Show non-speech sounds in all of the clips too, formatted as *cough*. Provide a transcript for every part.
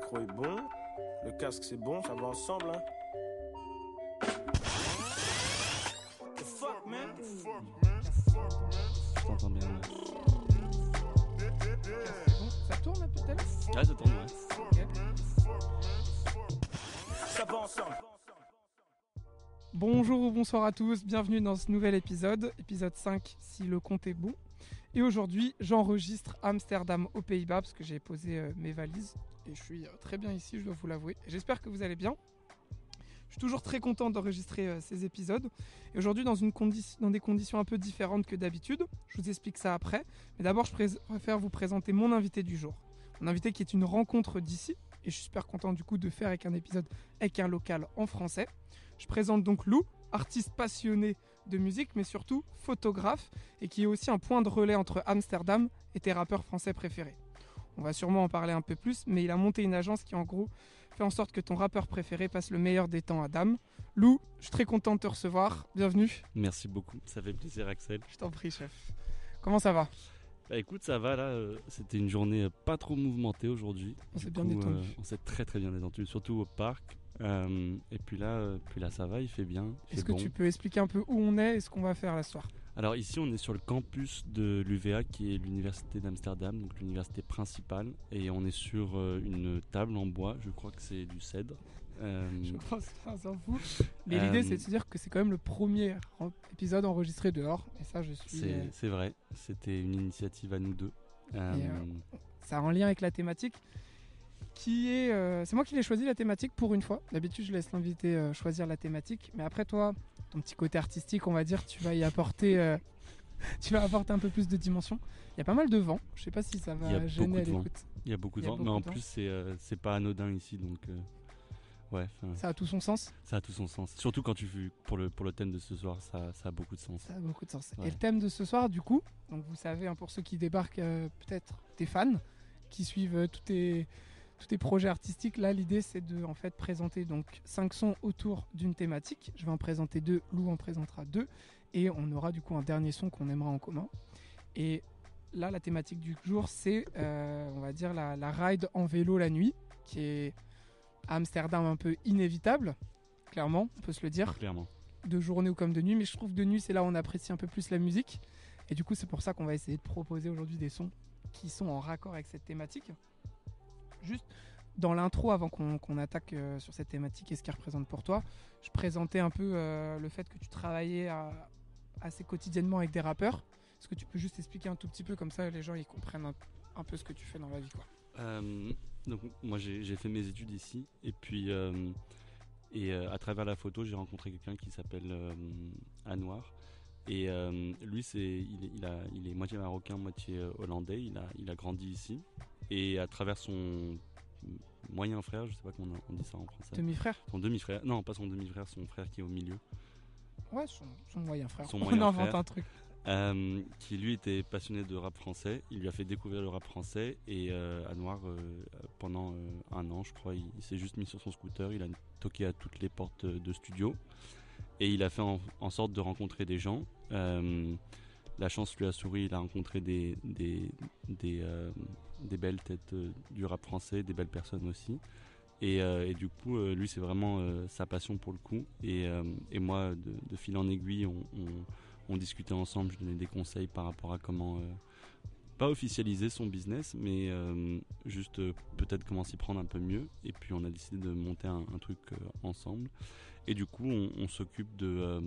micro est bon, le casque c'est bon, ça va ensemble. Hein. What the fuck, man? Je t'entends bien. ouais. Ça tourne depuis tout à l'heure ça tourne, ouais. Ça va ensemble. Bonjour ou bonsoir à tous, bienvenue dans ce nouvel épisode, épisode 5 si le compte est bon. Et aujourd'hui, j'enregistre Amsterdam aux Pays-Bas parce que j'ai posé euh, mes valises je suis euh, très bien ici, je dois vous l'avouer. J'espère que vous allez bien. Je suis toujours très content d'enregistrer euh, ces épisodes. Et aujourd'hui, dans, dans des conditions un peu différentes que d'habitude. Je vous explique ça après. Mais d'abord, je pré- préfère vous présenter mon invité du jour. Mon invité qui est une rencontre d'ici. Et je suis super content du coup de faire avec un épisode avec un local en français. Je présente donc Lou, artiste passionné de musique, mais surtout photographe, et qui est aussi un point de relais entre Amsterdam et tes rappeurs français préférés. On va sûrement en parler un peu plus, mais il a monté une agence qui en gros fait en sorte que ton rappeur préféré passe le meilleur des temps à Dame. Lou, je suis très content de te recevoir. Bienvenue. Merci beaucoup. Ça fait plaisir, Axel. Je t'en prie, chef. Comment ça va? Bah écoute, ça va là. euh, C'était une journée euh, pas trop mouvementée aujourd'hui. On s'est bien coup, détendu. euh, on s'est très très bien détendu, surtout au parc. Euh, et puis là, euh, puis là, ça va, il fait bien. Est-ce que bon. tu peux expliquer un peu où on est et ce qu'on va faire la soir Alors ici, on est sur le campus de l'UVA, qui est l'université d'Amsterdam, donc l'université principale, et on est sur euh, une table en bois. Je crois que c'est du cèdre. Euh, Je pense qu'on s'en fout. Mais Euh, l'idée, c'est de se dire que c'est quand même le premier en- épisode enregistré dehors. Et ça, je suis. c'est euh, c'est vrai. C'était une initiative à nous deux. A un lien avec la thématique qui est euh, c'est moi qui l'ai choisi la thématique pour une fois. D'habitude je laisse l'invité euh, choisir la thématique mais après toi ton petit côté artistique on va dire tu vas y apporter euh, *laughs* tu vas apporter un peu plus de dimension. Il y a pas mal de vent. Je sais pas si ça va gêner à l'écoute. Il y a beaucoup de vent, mais en plus, c'est pas anodin ici, donc. ouais, ça a tout son sens. Ça a tout son sens. Surtout quand tu fais pour le, pour le thème de ce soir, ça, ça a beaucoup de sens. ça a beaucoup de sens. Ouais. et le thème de ce soir du coup donc vous savez hein, pour ceux qui débarquent euh, peut-être tes fans qui suivent euh, tous tes tous tes projets artistiques là l'idée c'est de en fait présenter donc cinq sons autour d'une thématique je vais en présenter deux Lou en présentera deux et on aura du coup un dernier son qu'on aimera en commun et là la thématique du jour c'est euh, on va dire la, la ride en vélo la nuit qui est à Amsterdam un peu inévitable clairement on peut se le dire Clairement. de journée ou comme de nuit, mais je trouve que de nuit, c'est là où on apprécie un peu plus la musique. Et du coup, c'est pour ça qu'on va essayer de proposer aujourd'hui des sons qui sont en raccord avec cette thématique. Juste dans l'intro, avant qu'on attaque euh, sur cette thématique et ce qu'elle représente pour toi, je présentais un peu euh, le fait que tu travaillais assez quotidiennement avec des rappeurs. Est-ce que tu peux juste expliquer un tout petit peu comme ça, les gens ils comprennent un, peu ce que tu fais dans la vie, quoi. Euh, donc moi j'ai fait mes études ici et puis et à travers la photo j'ai rencontré quelqu'un qui s'appelle Anwar et lui c'est il, est- il est moitié marocain moitié hollandais il a il a grandi ici et à travers son moyen frère je sais pas comment on dit ça en français Demi-frère son demi frère non pas son demi frère son frère qui est au milieu Ouais, son, son moyen frère. Son on moyen invente frère. un truc. Euh, qui lui était passionné de rap français. Il lui a fait découvrir le rap français et euh, Anwar, euh, pendant un an, je crois, il, il s'est juste mis sur son scooter. Il a toqué à toutes les portes de studio et il a fait en, en sorte de rencontrer des gens. La chance lui a souri, il a rencontré des, des, des, des belles têtes euh, du rap français, des belles personnes aussi. Et, euh, du coup, euh, lui, c'est vraiment sa passion pour le coup. Et, moi, de, fil en aiguille, on, discutait ensemble, je donnais des conseils par rapport à comment, pas officialiser son business, mais juste peut-être comment s'y prendre un peu mieux. Et puis on a décidé de monter un, truc ensemble. Et du coup, on, s'occupe de...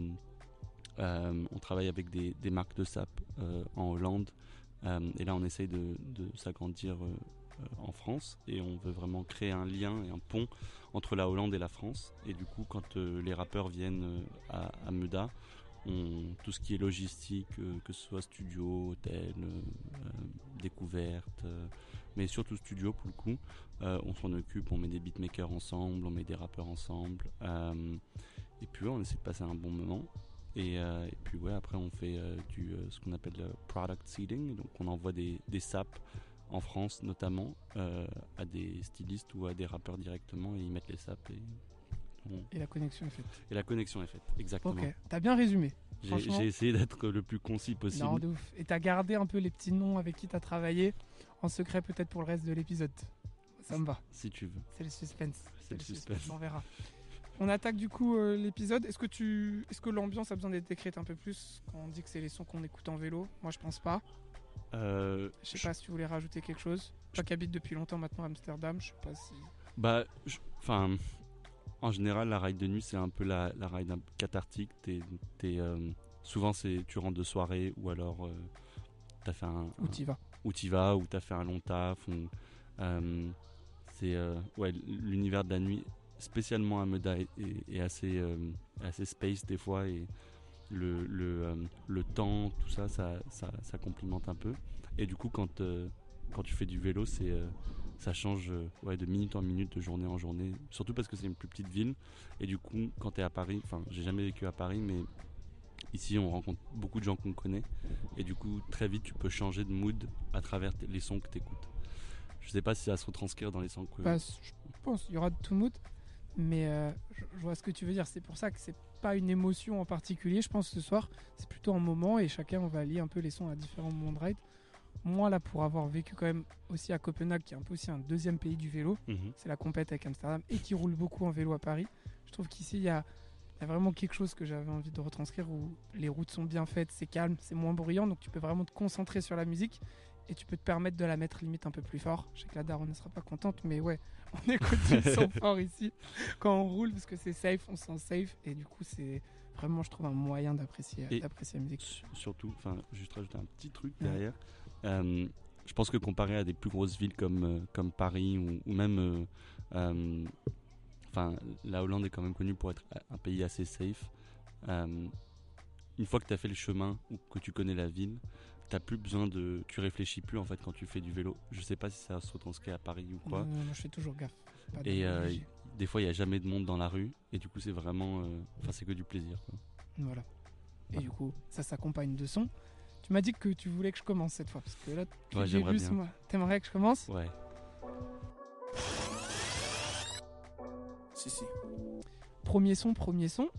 on travaille avec des, marques de sap en Hollande. Euh, et là, on essaye de, s'agrandir euh, en France. Et on veut vraiment créer un lien et un pont entre la Hollande et la France. Et du coup, quand euh, les rappeurs viennent à, à tout ce qui est logistique, que ce soit studio, hôtel, découverte, mais surtout studio pour le coup, on s'en occupe, on met des beatmakers ensemble, on met des rappeurs ensemble, et puis on essaie de passer un bon moment. Et, euh, et puis ouais, après on fait euh, du euh, ce qu'on appelle le product seeding, donc on envoie des, des saps en France notamment à des stylistes ou à des rappeurs directement et ils mettent les saps et, on- Et la connexion est faite. et la connexion est faite. Exactement. Ok, t'as bien résumé. J'ai essayé d'être le plus concis possible. Non, de ouf. Et t'as gardé un peu les petits noms avec qui t'as travaillé en secret peut-être pour le reste de l'épisode. Ça me va. si tu veux. C'est le suspense. C'est le suspense. On verra. On attaque du coup euh, l'épisode. Est-ce que tu, est-ce que l'ambiance a besoin d'être décrite un peu plus quand on dit que c'est les sons qu'on écoute en vélo? Moi, je pense pas. Euh, Je sais pas si tu voulais rajouter quelque chose. Toi qui habites depuis longtemps maintenant à Amsterdam, je sais pas si. Bah, je- enfin, en général, la ride de nuit, c'est un peu la, la ride cathartique. T'es, t'es, euh, souvent, c'est tu rentres de soirée ou alors euh, t'as fait un, Où un- t'y vas où t'y vas, ou t'as fait un long taf. ou, c'est ouais, l'univers de la nuit, spécialement à Meda, est, est- est assez, euh, assez space des fois et le, le, euh, le temps, tout ça ça, ça, ça complimente un peu. Et du coup, quand, euh, quand tu fais du vélo, c'est euh, ça change ouais, de minute en minute, de journée en journée. Surtout parce que c'est une plus petite ville. Et du coup, quand tu es à Paris, enfin, j'ai jamais vécu à Paris, mais ici, on rencontre beaucoup de gens qu'on connaît. Et du coup, très vite, tu peux changer de mood à travers les sons que tu écoutes. Je sais pas si ça se retranscrire dans les sons que. Bah, je pense il y aura de tout mood, mais euh, je, je vois ce que tu veux dire. C'est pour ça que c'est pas une émotion en particulier. Je pense ce soir, c'est plutôt un moment et chacun on va lier un peu les sons à différents moments de ride. Moi là, pour avoir vécu quand même aussi à Copenhague, qui est un peu aussi un deuxième pays du vélo, Mhm. c'est la compète avec Amsterdam et qui roule beaucoup en vélo à Paris. Je trouve qu'ici il y a, il y a vraiment quelque chose que j'avais envie de retranscrire où les routes sont bien faites, c'est calme, c'est moins bruyant, donc tu peux vraiment te concentrer sur la musique et tu peux te permettre de la mettre limite un peu plus fort. Je sais que la daronne ne sera pas contente, mais ouais, *laughs* on écoute du son *laughs* fort ici quand on roule parce que c'est safe, on se sent safe et du coup c'est vraiment je trouve un moyen d'apprécier la musique. Sur- Surtout, enfin, juste rajouter un petit truc Ouais. derrière. Euh, je pense que comparé à des plus grosses villes comme, euh, comme Paris ou, ou même. euh, euh, Enfin, la Hollande est quand même connue pour être un pays assez safe. Euh, une fois que tu as fait le chemin ou que tu connais la ville, t'as plus besoin de. Tu réfléchis plus en fait quand tu fais du vélo. Je sais pas si ça se retranscrit à Paris ou quoi. Non, non, non, je fais toujours gaffe. Pas de Et euh, des fois, il n'y a jamais de monde dans la rue. Et du coup, c'est vraiment. euh, Enfin, c'est que du plaisir. quoi. Voilà. Et Voilà. du coup, ça s'accompagne de son. Tu m'as dit que tu voulais que je commence cette fois, parce que là, depuis Ouais, j'aimerais bien. T'aimerais que je commence Ouais. Si, si. Premier son, premier son.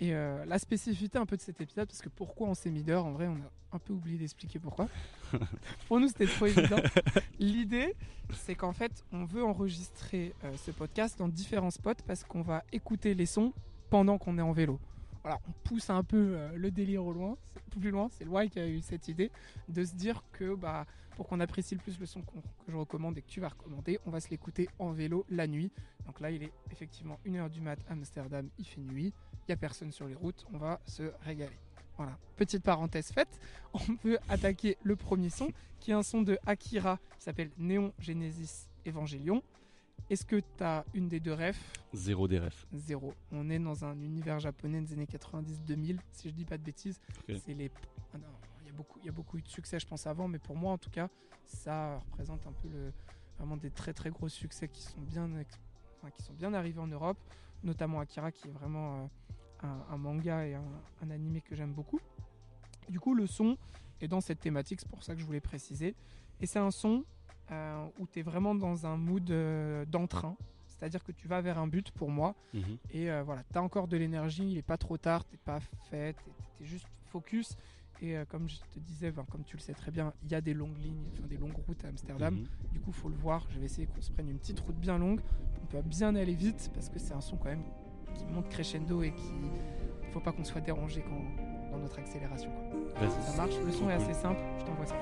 Et euh, la spécificité un peu de cet épisode, parce que pourquoi on s'est mis dehors, en vrai, on a un peu oublié d'expliquer pourquoi. *laughs* Pour nous, c'était trop évident. L'idée, c'est qu'en fait, on veut enregistrer euh, ce podcast dans différents spots parce qu'on va écouter les sons pendant qu'on est en vélo. Voilà, on pousse un peu euh, le délire au loin, c'est plus loin. C'est Loïc qui a eu cette idée de se dire que bah, pour qu'on apprécie le plus le son que je recommande et que tu vas recommander, on va se l'écouter en vélo la nuit. Donc là, il est effectivement 1h du mat à Amsterdam, il fait nuit, il n'y a personne sur les routes, on va se régaler. Voilà, petite parenthèse faite, *laughs* on peut attaquer le premier son, qui est un son de Akira, qui s'appelle Néon Genesis Evangelion. Est-ce que tu as une des deux refs? Zéro des refs. Zéro. On est dans un univers japonais des années 90-2000, si je dis pas de bêtises. C'est les... ah Il y, a beaucoup, y a beaucoup eu de succès, je pense, avant, mais pour moi, en tout cas, ça représente un peu le, vraiment des très très gros succès qui sont bien, qui sont bien arrivés en Europe, notamment Akira, qui est vraiment euh, un, un manga et un, un animé que j'aime beaucoup. Du coup, le son est dans cette thématique, c'est pour ça que je voulais préciser. Et c'est un son euh, où tu es vraiment dans un mood euh, d'entrain, c'est-à-dire que tu vas vers un but pour moi, Mhm. et euh, voilà, tu as encore de l'énergie, il est pas trop tard, t'es pas fait, tu es juste focus. Et euh, comme je te disais, ben, comme tu le sais très bien, il y a des longues lignes, enfin des longues routes à Amsterdam. Mhm. Du coup, faut le voir. Je vais essayer qu'on se prenne une petite route bien longue. On peut bien aller vite parce que c'est un son quand même qui monte crescendo et qui. Il faut pas qu'on soit dérangé quand, dans notre accélération. quoi. Ça marche, le son est assez simple. Je t'envoie ça.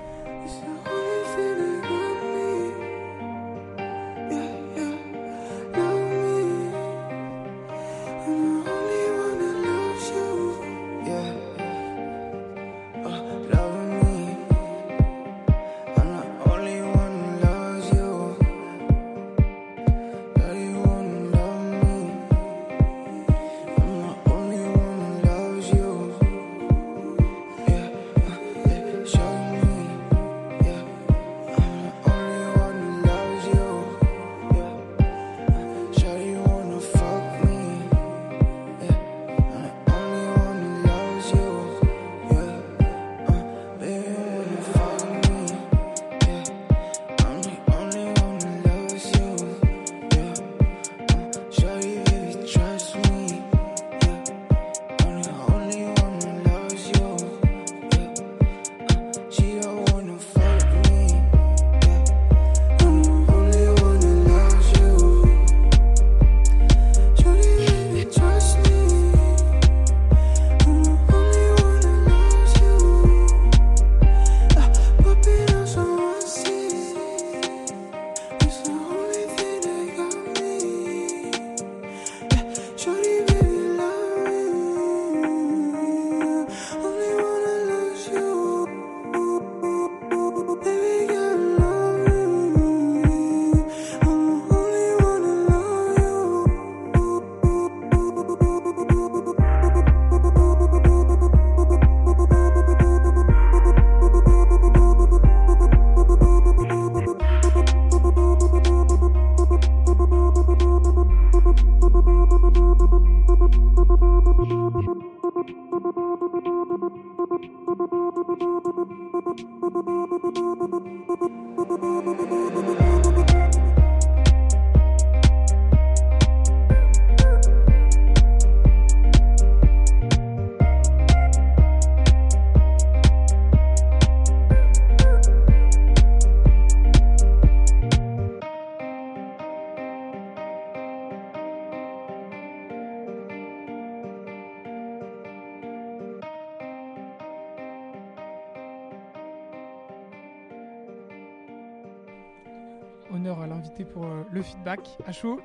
Le feedback à chaud.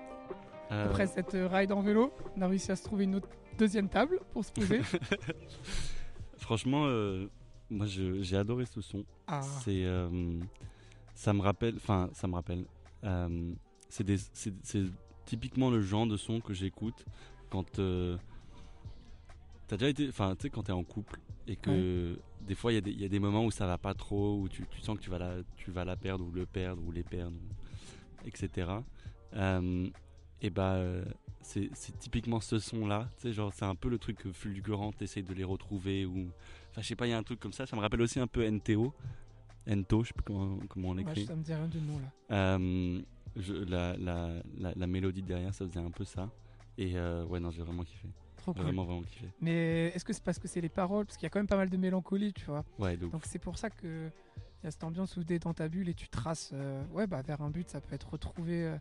Euh, Après cette euh, ride en vélo, on a réussi à se trouver une autre deuxième table pour se poser. *laughs* Franchement, euh, moi j'ai adoré ce son. Ah, C'est, euh, ça me rappelle, enfin, ça me rappelle. c'est typiquement le genre de son que j'écoute quand t'as déjà été, enfin, tu sais, quand t'es en couple et que des fois il y, a des- il y a des moments où ça va pas trop, où tu, tu sens que tu vas la, tu vas la perdre ou le perdre ou les perdre, ou- etc. Euh, et bah, euh, c'est typiquement ce son-là. Tu sais, genre, c'est un peu le truc fulgurant, t'essayes de les retrouver ou, enfin, je sais pas, il y a un truc comme ça. Ça me rappelle aussi un peu NTO. Ento, je sais plus comment, comment on l'écrit. ça me dit rien du nom là. Euh, je- la, la, la, la mélodie derrière, ça faisait un peu ça. Et euh, ouais, non, j'ai vraiment kiffé. Trop cool. Vraiment, vraiment kiffé. Mais est-ce que c'est parce que c'est les paroles? Parce qu'il y a quand même pas mal de mélancolie, tu vois. Ouais. Donc c'est pour ça que il y a cette ambiance où t'es dans ta bulle et tu traces euh, ouais, bah, vers un but. Ça peut être retrouvé. euh,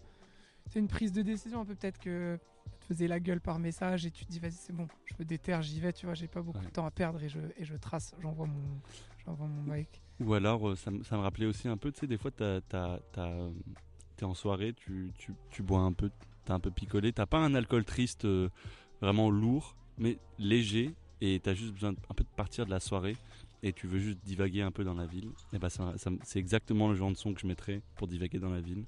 c'est une prise de décision un peu peut-être que tu te faisais la gueule par message et tu te dis vas-y c'est bon, je me déterre, j'y vais, tu vois, j'ai pas beaucoup Ouais. de temps à perdre et je, et je trace, j'envoie mon, j'envoie mon. Ou alors, euh, ça, me- ça me rappelait aussi un peu, tu sais, des fois, t'es en soirée, tu, tu, tu bois un peu, t'as un peu picolé. T'as pas un alcool triste euh, vraiment lourd, mais léger, et t'as juste besoin un peu de partir de la soirée, et tu veux juste divaguer un peu dans la ville. Et bah, ça, ça me- c'est exactement le genre de son que je mettrais pour divaguer dans la ville.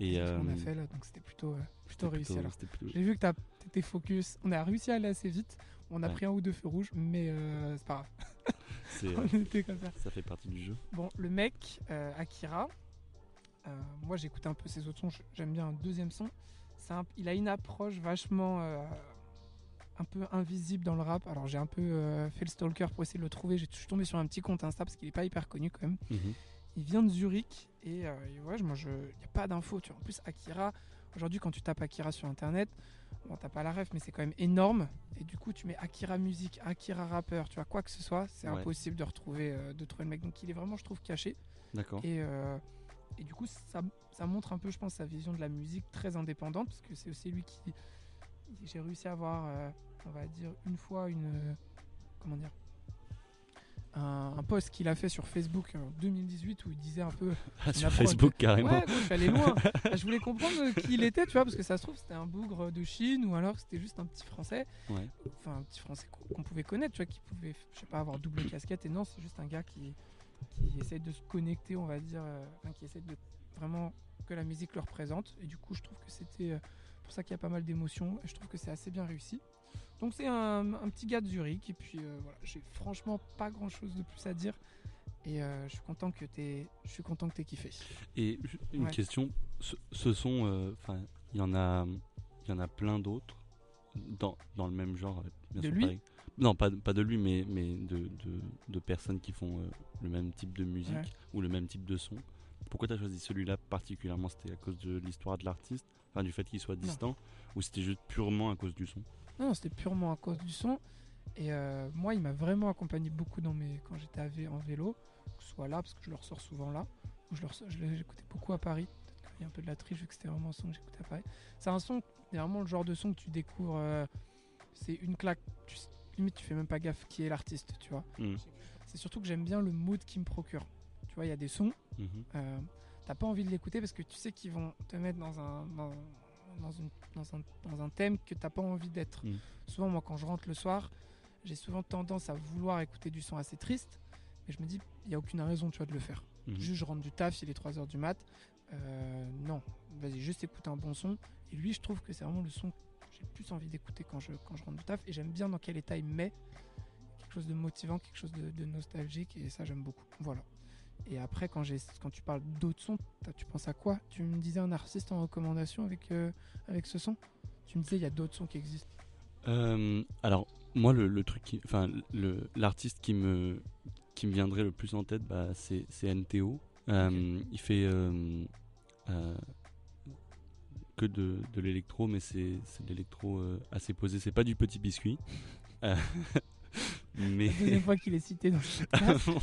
Et C'est ce qu'on a euh, fait là, donc c'était plutôt, euh, plutôt réussi plutôt- alors. c'était plutôt- J'ai vu que t'as- t'étais focus, on a réussi à aller assez vite, on a Ouais. pris un ou deux feux rouges, mais euh, c'est pas grave, *laughs* c'est, *laughs* on était comme ça. ça fait partie du jeu. Bon, le mec, Akira, moi j'écoute un peu ses autres sons, j'aime bien un deuxième son. C'est un- il a une approche vachement un peu invisible dans le rap. Alors j'ai un peu euh, fait le stalker pour essayer de le trouver. J'ai- Je suis tombé sur un petit compte Insta parce qu'il est pas hyper connu quand même. Mhm. Il vient de Zurich et, euh, et ouais, moi je, il n'y a pas d'infos. Tu vois. En plus, Akira, aujourd'hui quand tu tapes Akira sur internet, bon, t'as pas la ref, mais c'est quand même énorme. Et du coup, tu mets Akira musique, Akira rappeur, tu vois, quoi que ce soit, c'est Ouais. impossible de retrouver, euh, de trouver le mec. Donc il est vraiment, je trouve, caché. D'accord. Et, euh, et du coup, ça, ça montre un peu, je pense, sa vision de la musique très indépendante, parce que c'est aussi lui qui. J'ai réussi à avoir, euh, on va dire, une fois une. euh, comment dire un, un post qu'il a fait sur Facebook en 2018 où il disait un peu. *laughs* Ah, sur Facebook, carrément. Ouais, bon, je suis allé loin. *laughs* Je voulais comprendre qui il était, tu vois, parce que ça se trouve, c'était un bougre de Chine ou alors c'était juste un petit français. Ouais. Enfin, un petit français qu'on pouvait connaître, tu vois, qui pouvait, je sais pas, avoir double casquette. Et non, c'est juste un gars qui, qui essaie de se connecter, on va dire, euh, enfin, qui essaie de vraiment que la musique le représente. Et du coup, je trouve que c'était euh, pour ça qu'il y a pas mal d'émotions. Et je trouve que c'est assez bien réussi. Donc, c'est un, un petit gars de Zurich. Et puis, euh, voilà, j'ai franchement pas grand chose de plus à dire. Et euh, je suis content que t'aies, je suis content que t'aies kiffé. Et une Ouais. question, ce, ce son, euh, enfin, il y en a, il y en a plein d'autres dans, dans le même genre. bien De sûr, lui pareil. Non, pas, pas de lui, mais, mais de, de, de personnes qui font le même type de musique Ouais. ou le même type de son. Pourquoi tu as choisi celui-là particulièrement? C'était à cause de l'histoire de l'artiste, enfin du fait qu'il soit distant, ou c'était juste purement à cause du son? Non, c'était purement à cause du son. Et euh, moi, il m'a vraiment accompagné beaucoup dans mes... quand j'étais vé- en vélo, que ce soit là, parce que je le ressors souvent là, ou je le ressors- je j'écoutais beaucoup à Paris. Peut-être qu'il y a un peu de la triche vu que c'était vraiment un son que j'écoutais à Paris. C'est un son, c'est vraiment le genre de son que tu découvres. euh, c'est une claque. Tu, limite, tu fais même pas gaffe qui est l'artiste, tu vois. Mhm. C'est surtout que j'aime bien le mood qu'il me procure. Tu vois, il y a des sons, Mhm. euh, t'as pas envie de l'écouter parce que tu sais qu'ils vont te mettre dans un, dans, dans une- dans un, dans un thème que t'as pas envie d'être. Mm. Souvent, moi, quand je rentre le soir, j'ai souvent tendance à vouloir écouter du son assez triste, mais je me dis, il y a aucune raison, tu vois, de le faire. Mhm. Juste, je rentre du taf, il est 3h du mat. Euh, non, vas-y, juste écoute un bon son. Et lui, je trouve que c'est vraiment le son que j'ai plus envie d'écouter quand je, quand je rentre du taf. Et j'aime bien dans quel état il me met. Quelque chose de motivant, quelque chose de, de nostalgique. Et ça, j'aime beaucoup. Voilà. Et après, quand, tu parles d'autres sons, tu penses à quoi? Tu me disais un artiste en recommandation avec, euh, avec ce son? Tu me disais, il y a d'autres sons qui existent. Euh, alors, moi, le, le truc, qui- enfin, l'artiste qui me, qui me viendrait le plus en tête, bah, c'est, NTO. Euh, Il fait euh, que de, de l'électro, mais c'est, de l'électro assez posé. C'est pas du petit biscuit. *laughs* Mais. La deuxième fois qu'il est cité dans le Ah bon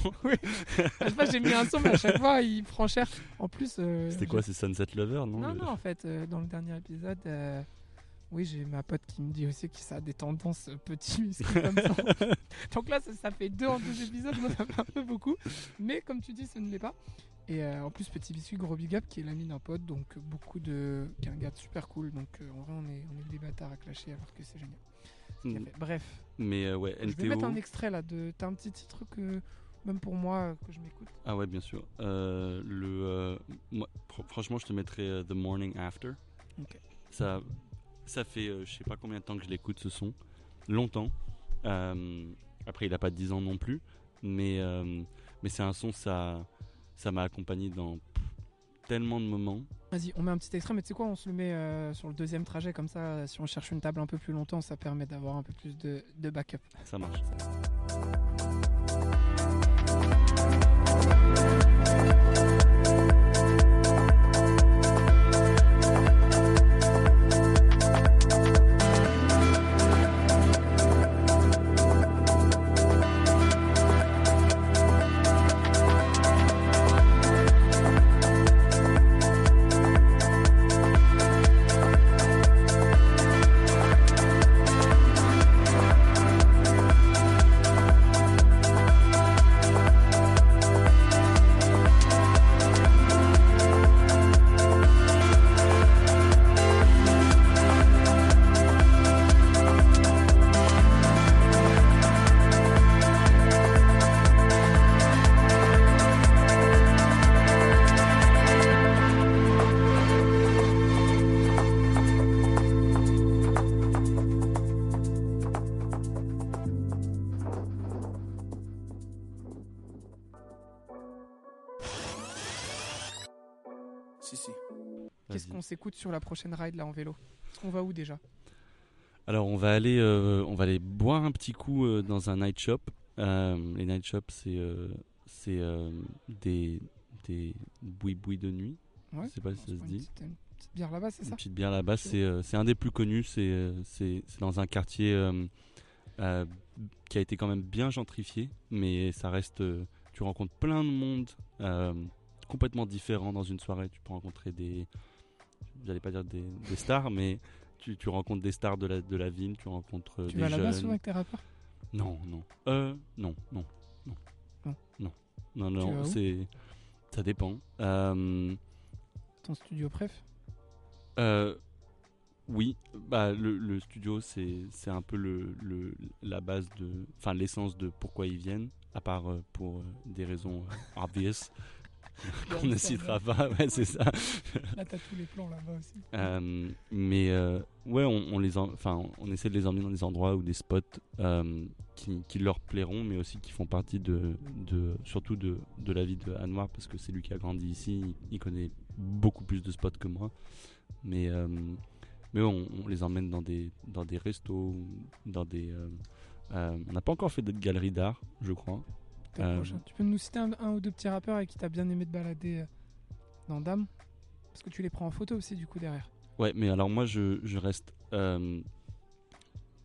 Je sais pas, j'ai mis un son, mais à chaque fois, il prend cher. En plus. euh, C'était quoi C'est Sunset Lover, non Non, le- non, en fait, euh, dans le dernier épisode, euh, oui, j'ai ma pote qui me dit aussi que ça a des tendances petits muscles comme ça. *laughs* Donc là, ça, ça fait deux en deux épisodes, moi, ça fait un peu beaucoup. Mais comme tu dis, ce ne l'est pas. Et euh, en plus, Petit Biscuit, gros big up, qui est l'ami d'un pote, donc beaucoup de. qui est un gars super cool. Donc euh, en vrai, on est, on est des bâtards à clasher alors que c'est génial. Qu'il Mm. Bref, Mais euh, ouais, je vais mettre NTO. un extrait là. de T'as un petit titre que, même pour moi, euh, que je m'écoute. Ah ouais, bien sûr. Euh, le, moi, franchement, je te mettrais The Morning After. Ça, ça fait je sais pas combien de temps que je l'écoute ce son. Longtemps. Après, il a pas 10 ans non plus. Mais, mais c'est un son, ça ça m'a accompagné dans tellement de moments. Vas-y, on met un petit extrait, mais tu sais quoi, on se le met euh, sur le deuxième trajet, comme ça, si on cherche une table un peu plus longtemps, ça permet d'avoir un peu plus de, de backup. Ça marche. Si, si. Qu'est-ce qu'on s'écoute sur la prochaine ride là en vélo? On va où déjà? Alors on va aller, euh, on va aller boire un petit coup euh, dans un night shop. Euh, les night shops, c'est euh, c'est euh, des des boui-boui de nuit. Ouais. Je sais pas si ça se dit. Petite, une petite bière là-bas, c'est Une ça? petite bière là-bas, c'est euh, c'est un des plus connus. C'est euh, c'est c'est dans un quartier euh, euh, qui a été quand même bien gentrifié, mais ça reste. euh, tu rencontres plein de monde euh, complètement différent dans une soirée. Tu peux rencontrer des, j'allais pas dire des, des stars, mais tu, tu rencontres des stars de la de la ville. Tu rencontres euh, Tu des vas là-bas souvent avec tes rappeurs? Non, non. Euh, non, non, non. Non. Non, non, Tu non, c'est. Ça dépend. Euh, Ton studio préf? Euh, oui, bah, le, le studio, c'est un peu le, le, la base de. Enfin, l'essence de pourquoi ils viennent, à part euh, pour des raisons obvious, *laughs* *laughs* qu'on ne citera pas. Ouais, c'est ça. Là, t'as tous les plans là-bas aussi. *laughs* Euh, mais euh, ouais, on, on les en- enfin, on essaie de les emmener dans des endroits ou des spots euh, qui, qui leur plairont, mais aussi qui font partie de, de surtout de, de la vie de Anwar parce que c'est lui qui a grandi ici. Il, connaît beaucoup plus de spots que moi, mais mais on, on les emmène dans des dans des restos, dans des. on n'a pas encore fait de galerie d'art, je crois. Euh, prochain. Tu peux nous citer un, un ou deux petits rappeurs avec qui t'as bien aimé te balader euh, dans Dame? Parce que tu les prends en photo aussi, du coup, derrière. Ouais, mais alors moi, je, je reste euh,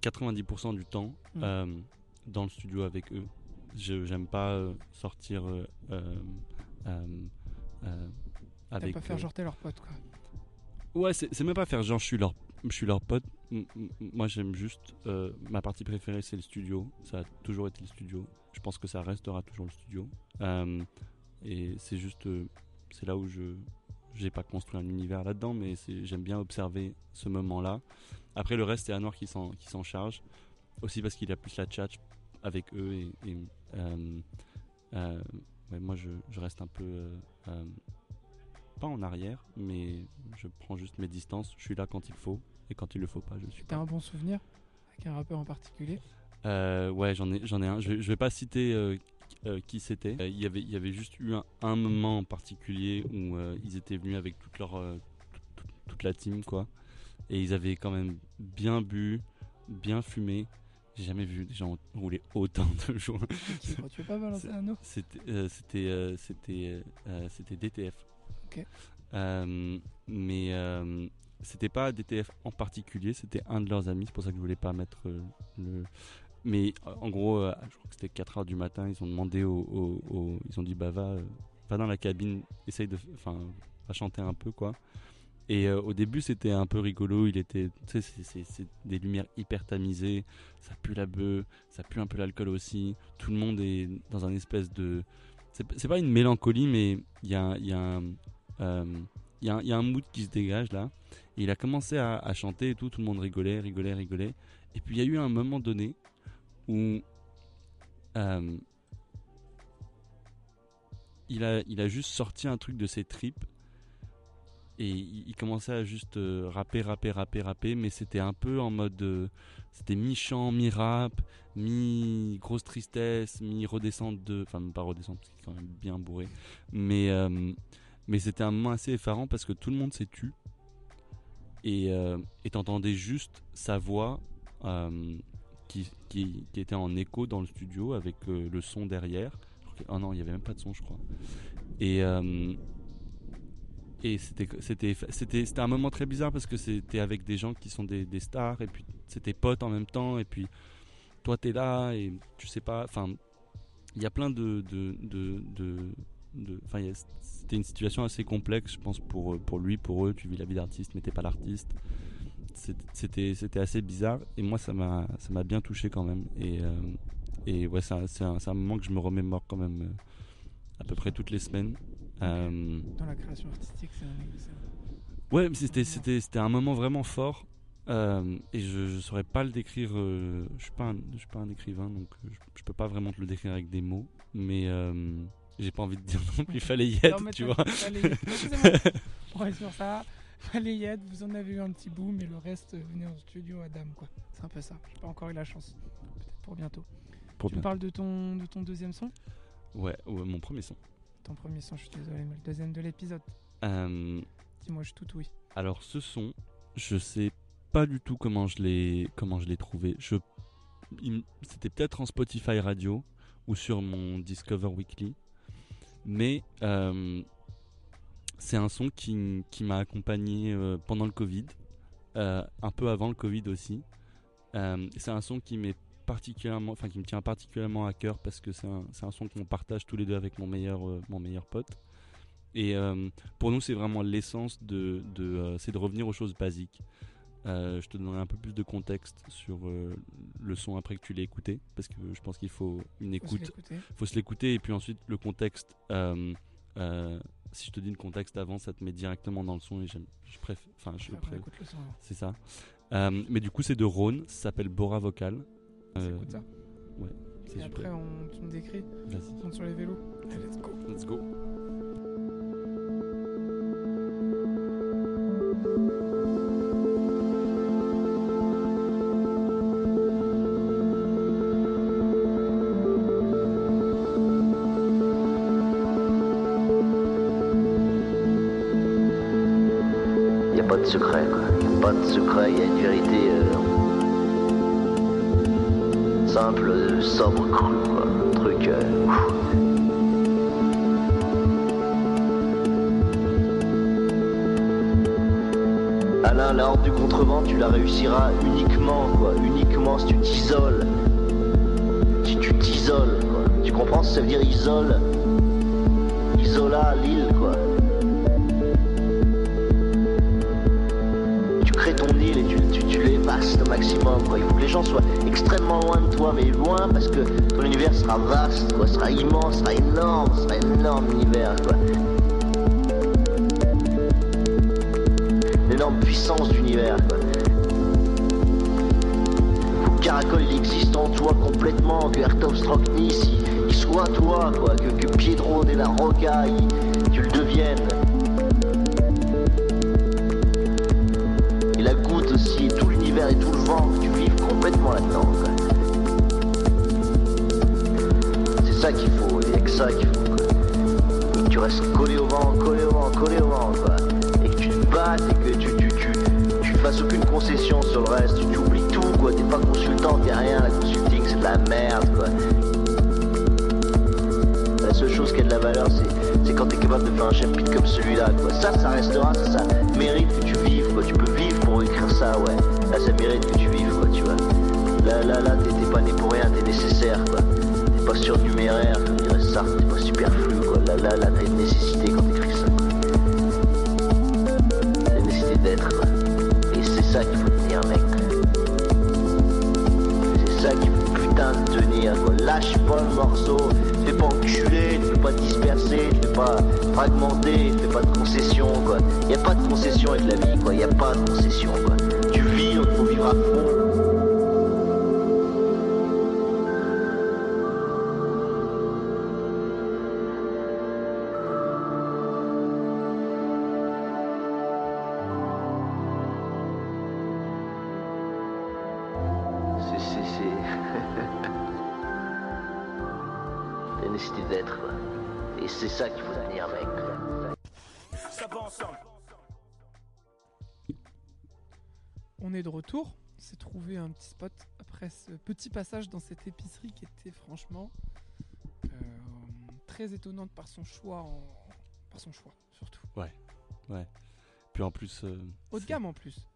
90% du temps Mm. euh, dans le studio avec eux. Je j'aime pas euh, sortir euh, euh, euh, euh, T'as avec. pas faire euh, genre t'es leur pote, quoi. Ouais, c'est c'est même pas faire genre je suis leur, je suis leur pote. Moi, j'aime juste. euh, ma partie préférée, c'est le studio. Ça a toujours été le studio. Je pense que ça restera toujours le studio. Euh, et c'est juste. euh, c'est là où je. J'ai pas construit un univers là-dedans, mais j'aime bien observer ce moment-là. Après, le reste, c'est Anwar qui s'en charge. Aussi parce qu'il a plus la chat avec eux. Et, moi, je, reste un peu. pas en arrière, mais je prends juste mes distances. Je suis là quand il faut, et quand il le faut pas, je suis T'as un bon souvenir avec un rappeur en particulier Euh, ouais, j'en ai, j'en ai un. Je, vais- je vais pas citer euh, euh, qui c'était. Il y avait, il y avait juste eu un, un moment en particulier où ils étaient venus avec toute leur, toute, la team, quoi. Et ils avaient quand même bien bu, bien fumé. J'ai jamais vu des gens rouler autant de gros, *laughs* Tu veux pas balancer un nom C'était c'était c'était c'était DTF. Ok. Mais c'était pas DTF en particulier, c'était un de leurs amis, c'est pour ça que je voulais pas mettre euh, le. Mais euh, en gros, euh, je crois que c'était 4 heures du matin, ils ont demandé au, ils ont dit bah va, dans la cabine, essaye de, enfin, va chanter un peu quoi. Et au début, c'était un peu rigolo. Il était, tu sais, c'est- des lumières hyper tamisées. Ça pue la bœuf, ça pue un peu l'alcool aussi. Tout le monde est dans un espèce de c'est pas une mélancolie, mais il y a, y, a euh, y, y a un mood qui se dégage là. Il a commencé à, chanter et tout, tout le monde rigolait, rigolait, rigolait. Et puis il y a eu un moment donné où euh, il, a, il a juste sorti un truc de ses tripes. Et il, commençait à juste euh, rapper, rapper, rapper, rapper. Mais c'était un peu en mode. euh, c'était mi-chant, mi-rap, mi-grosse tristesse, mi-redescente de. Enfin, pas redescente parce qu'il est quand même bien bourré. Mais, mais c'était un moment assez effarant parce que tout le monde s'est tu. Et euh, t'entendais juste sa voix euh, qui, qui, était en écho dans le studio avec euh, le son derrière. Oh non, il n'y avait même pas de son, je crois. Et. euh, et c'était un moment très bizarre parce que c'était avec des gens qui sont des, des stars et puis c'était potes en même temps et puis toi t'es là et tu sais pas enfin il y a plein de- de- enfin c'était une situation assez complexe je pense pour pour lui pour eux. Tu vis la vie d'artiste mais t'es pas l'artiste. C'était c'était assez bizarre. Et moi ça m'a ça m'a bien touché quand même. Et euh, et ouais c'est un, un, moment que je me remémore quand même euh, à peu près toutes les semaines. Euh, Dans la création artistique, c'est un- Ouais, c'était c'était c'était un moment vraiment fort. Euh, et je je saurais pas le décrire. euh, je suis pas un, je suis pas un écrivain donc je, je peux pas vraiment te le décrire avec des mots, mais euh, j'ai pas envie de dire non plus. Fallait y Non, tu vois. On reste sur ça. Fallait y être, vous en avez eu un petit bout, mais le reste, venez en studio à Dame, quoi. C'est un peu ça. J'ai pas encore eu la chance. Peut-être pour bientôt. Pour tu me parles de ton, de ton deuxième son? Ouais, ouais, mon premier son. Ton premier son, je suis désolé, mais le deuxième de l'épisode. Euh, Dis-moi, je tout oui. alors ce son, je sais pas du tout comment je l'ai comment je l'ai trouvé. Je c'était peut-être en Spotify Radio ou sur mon Discover Weekly, mais euh, c'est un son qui, qui m'a accompagné euh, pendant le Covid, euh, un peu avant le Covid aussi. C'est un son qui m'est particulièrement, enfin qui me tient particulièrement à cœur parce que c'est un, un son qu'on partage tous les deux avec mon meilleur, mon meilleur pote. Et pour nous, c'est vraiment l'essence de, de c'est de revenir aux choses basiques. Euh, je te donnerai un peu plus de contexte sur euh, le son après que tu l'aies écouté, parce que je pense qu'il faut une écoute l'écouter. faut se l'écouter et puis ensuite le contexte euh, si je te dis le contexte avant ça te met directement dans le son et j'aime je préfère enfin je Après, préfère écoute c'est ça mais du coup c'est de Rhône ça s'appelle Bora Vocal On s'écoute ça. c'est Et après, super on, tu me décris. vas-y On monte sur les vélos. Allez, let's go. let's go secret, quoi. Pas de secret, y a une vérité euh, simple, sobre, crue, quoi. Truc. euh. Alain, la horde du contrevent, tu la réussiras uniquement, quoi. Uniquement si tu t'isoles. Si tu t'isoles, quoi. Tu comprends ce que ça veut dire isole? Isola, l'île, quoi. Il faut que les gens soient extrêmement loin de toi, mais loin parce que ton univers sera vaste, quoi, sera immense, sera énorme, sera énorme univers. Quoi. L'énorme puissance d'univers. Quoi. Caracol il existe en toi complètement, que Ertov Stroknis il, soit toi, quoi, que, que Piedro de la Roca il- tu le deviennes. Que tu restes collé au vent, collé au vent, collé au vent, quoi. Et que tu te battes et que tu, tu, tu, tu fasses aucune concession sur le reste, tu, oublies tout, quoi. T'es pas consultant, t'es rien, la consulting c'est de la merde, quoi. La seule chose qui a de la valeur, c'est, quand t'es capable de faire un chapitre comme celui-là, quoi. Ça, ça restera, ça, ça mérite que tu vives, quoi. Tu peux vivre pour écrire ça, ouais. Là, ça mérite que tu vives, quoi, tu vois. Là, là, là, t'es, t'es pas né pour rien, t'es nécessaire, quoi. T'es pas surnuméraire, t'as une nécessité quand t'écris ça, une nécessité d'être. Et c'est ça qu'il faut tenir, mec. C'est ça qu'il faut putain de tenir, quoi. Lâche pas le morceau, fais pas enculer, ne fais pas pas fragmenté, fais pas de concessions, quoi. Y a pas de concession avec la vie, quoi. Y a pas de concession, quoi. Tu vis, il faut vivre à fond. Trouvé un petit spot après ce petit passage dans cette épicerie qui était franchement euh, très étonnante par son choix, en... par son choix surtout. Puis en plus. euh, Haut de gamme en plus.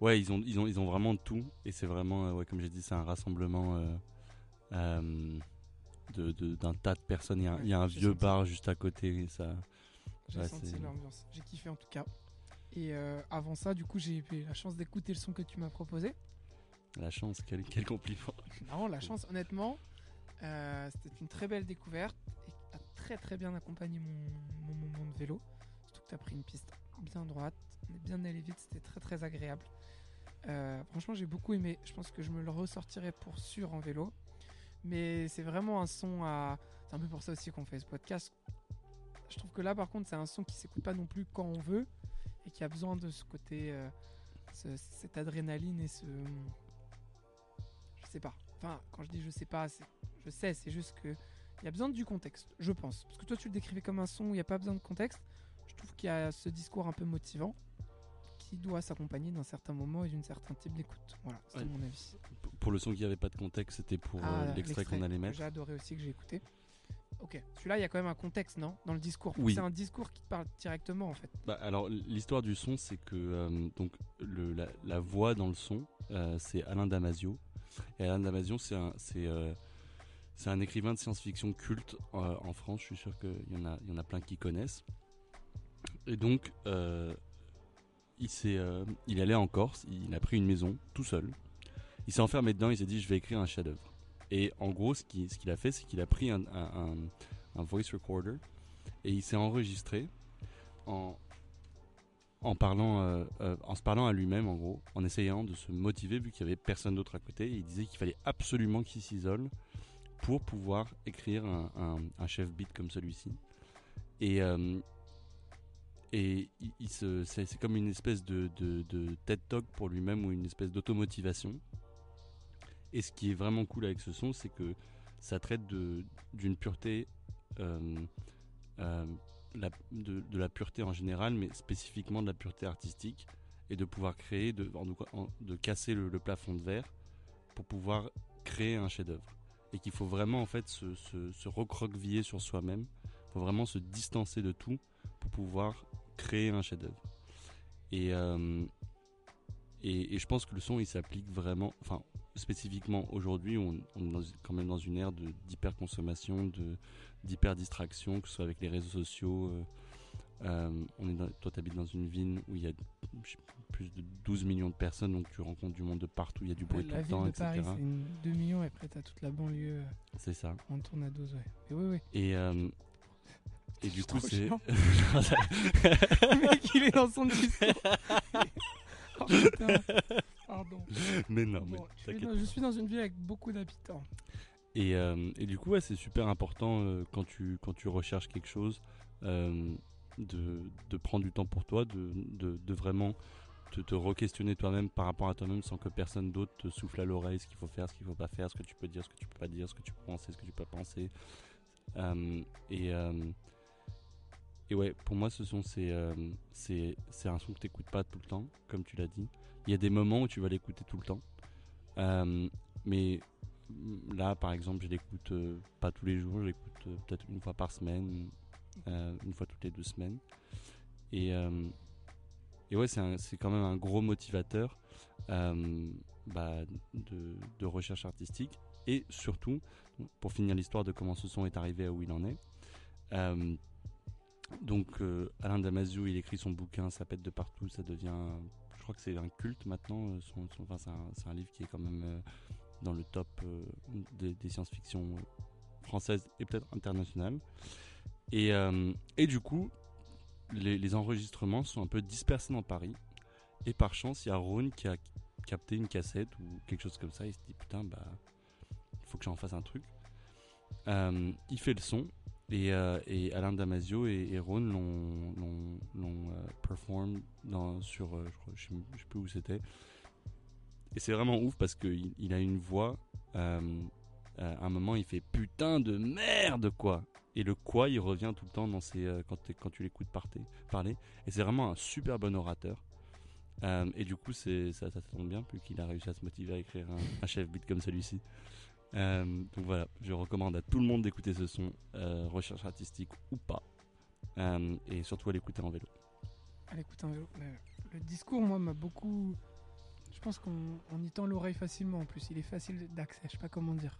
Ouais, ils ont, ils ont, ils ont vraiment tout. Et c'est vraiment, euh, ouais, comme j'ai dit, c'est un rassemblement euh, euh, de- de- d'un tas de personnes. Il y a, un- il y a un j'ai vieux senti. bar juste à côté. Ça, J'ai Ouais, senti l'ambiance. J'ai kiffé en tout cas. Et euh, avant ça, du coup, j'ai eu la chance d'écouter le son que tu m'as proposé. La chance, quel, quel compliment. Non, la chance, honnêtement, euh, c'était une très belle découverte et qui a très très bien accompagné mon, mon moment de vélo. Surtout que tu as pris une piste bien droite, on est bien allé vite, c'était très très agréable. Euh, franchement, j'ai beaucoup aimé. Je pense que je me le ressortirai pour sûr en vélo. Mais c'est vraiment un son à. C'est un peu pour ça aussi qu'on fait ce podcast. Je trouve que là, par contre, c'est un son qui s'écoute pas non plus quand on veut et qui a besoin de ce côté, euh, ce- cette adrénaline et ce. Sais pas. Enfin, quand je dis je sais pas, je sais, c'est juste que il y a besoin du contexte, je pense. Parce que toi, tu le décrivais comme un son où il n'y a pas besoin de contexte. Je trouve qu'il y a ce discours un peu motivant qui doit s'accompagner d'un certain moment et d'un certain type d'écoute. Voilà, c'est Ouais. mon avis. Pour le son qui avait pas de contexte, c'était pour euh, Ah, l'extrait qu'on allait mettre. J'ai adoré aussi, que j'ai écouté. Ok, celui-là, il y a quand même un contexte, non? Dans le discours. Oui. C'est un discours qui te parle directement, en fait. Bah, alors l'histoire du son, c'est que euh, donc le, la, la voix dans le son, euh, c'est Alain Damasio. Et Alain Damasio, c'est un, c'est, euh, un écrivain de science-fiction culte euh, en France. Je suis sûr qu'il y en a, plein qui connaissent. Et donc, euh, il s'est, il allé en Corse. Il a pris une maison tout seul. Il s'est enfermé dedans. Il s'est dit, je vais écrire un chef-d'œuvre. Et en gros, ce qu'il, a fait, c'est qu'il a pris un- un voice recorder et il s'est enregistré en, en parlant, euh, euh, en se parlant à lui-même en gros, en essayant de se motiver vu qu'il y avait personne d'autre à côté. Il disait qu'il fallait absolument qu'il s'isole pour pouvoir écrire un, chef beat comme celui-ci. Et euh, et il, se, c'est, c'est comme une espèce de, de, TED Talk pour lui-même ou une espèce d'automotivation. Et ce qui est vraiment cool avec ce son, c'est que ça traite de, d'une pureté de, la pureté en général, mais spécifiquement de la pureté artistique, et de pouvoir créer, de, casser le, plafond de verre pour pouvoir créer un chef-d'œuvre. Et qu'il faut vraiment en fait se recroqueviller sur soi-même, il faut vraiment se distancer de tout pour pouvoir créer un chef-d'œuvre. Et, euh, et, et je pense que le son il s'applique vraiment, enfin spécifiquement aujourd'hui, on, on est dans- quand même dans une ère d'hyperconsommation, de d'hyper distraction, que ce soit avec les réseaux sociaux. euh, euh, on est dans- toi, tu habites dans une ville où il y a plus, de 12 millions de personnes, donc tu rencontres du monde de partout, il y a du bruit tout le temps, de etc. Paris, c'est une 2 millions, et après, t'as toute la banlieue. euh, C'est ça. On tourne à 12, ouais. Et oui, oui. Et, euh, et du coup, c'est. *laughs* Le mec, il est dans son discours. *laughs* oh putain. Pardon. mais non, mais je, suis dans, je suis dans une ville avec beaucoup d'habitants. Et, euh, et du coup, ouais, c'est super important euh, quand, tu, quand tu recherches quelque chose euh, de, de prendre du temps pour toi, de, de, de vraiment te, te re-questionner toi-même par rapport à toi-même sans que personne d'autre te souffle à l'oreille ce qu'il faut faire, ce qu'il faut pas faire, ce que tu peux dire, ce que tu peux pas dire, ce que tu peux penser, ce que tu peux pas penser. Et, et ouais, pour moi, ce son, c'est euh, un son que tu n'écoutes pas tout le temps, comme tu l'as dit. Il y a des moments où tu vas l'écouter tout le temps. Euh, mais là, par exemple, je l'écoute euh, pas tous les jours, je l'écoute euh, peut-être une fois par semaine, euh, une fois toutes les deux semaines. Et, euh, et ouais, c'est quand même un gros motivateur euh, bah, de, recherche artistique. Et surtout, pour finir l'histoire de comment ce son est arrivé à où il en est, euh, donc euh, Alain Damasio, il écrit son bouquin, ça pète de partout, ça devient, je crois que c'est un culte maintenant, euh, son, enfin, c'est un, livre qui est quand même euh, dans le top des, des science-fiction françaises et peut-être internationales. Et, et du coup, les, enregistrements sont un peu dispersés dans Paris. Et par chance, il y a Ron qui a capté une cassette ou quelque chose comme ça. Il se dit putain, bah, faut que j'en fasse un truc. Il fait le son. Et, euh, et Alain Damasio et, et Ron l'ont, euh, sur. euh, je, crois, sais, plus où c'était. Et c'est vraiment ouf parce qu'il il a une voix. euh, à un moment, il fait putain de merde, quoi. Et le quoi, il revient tout le temps dans ses, quand, tu l'écoutes parler. Et c'est vraiment un super bon orateur. Et du coup, ça, ça tombe bien, plus qu'il a réussi à se motiver à écrire un, un chef beat comme celui-ci. Euh, donc voilà, je recommande à tout le monde d'écouter ce son, euh, recherche artistique ou pas. Euh, et surtout à l'écouter en vélo. Allez, écoute un vélo. Le discours, moi, m'a beaucoup. Je pense qu'on on y tend l'oreille facilement en plus. Il est facile d'accès, je sais pas comment dire.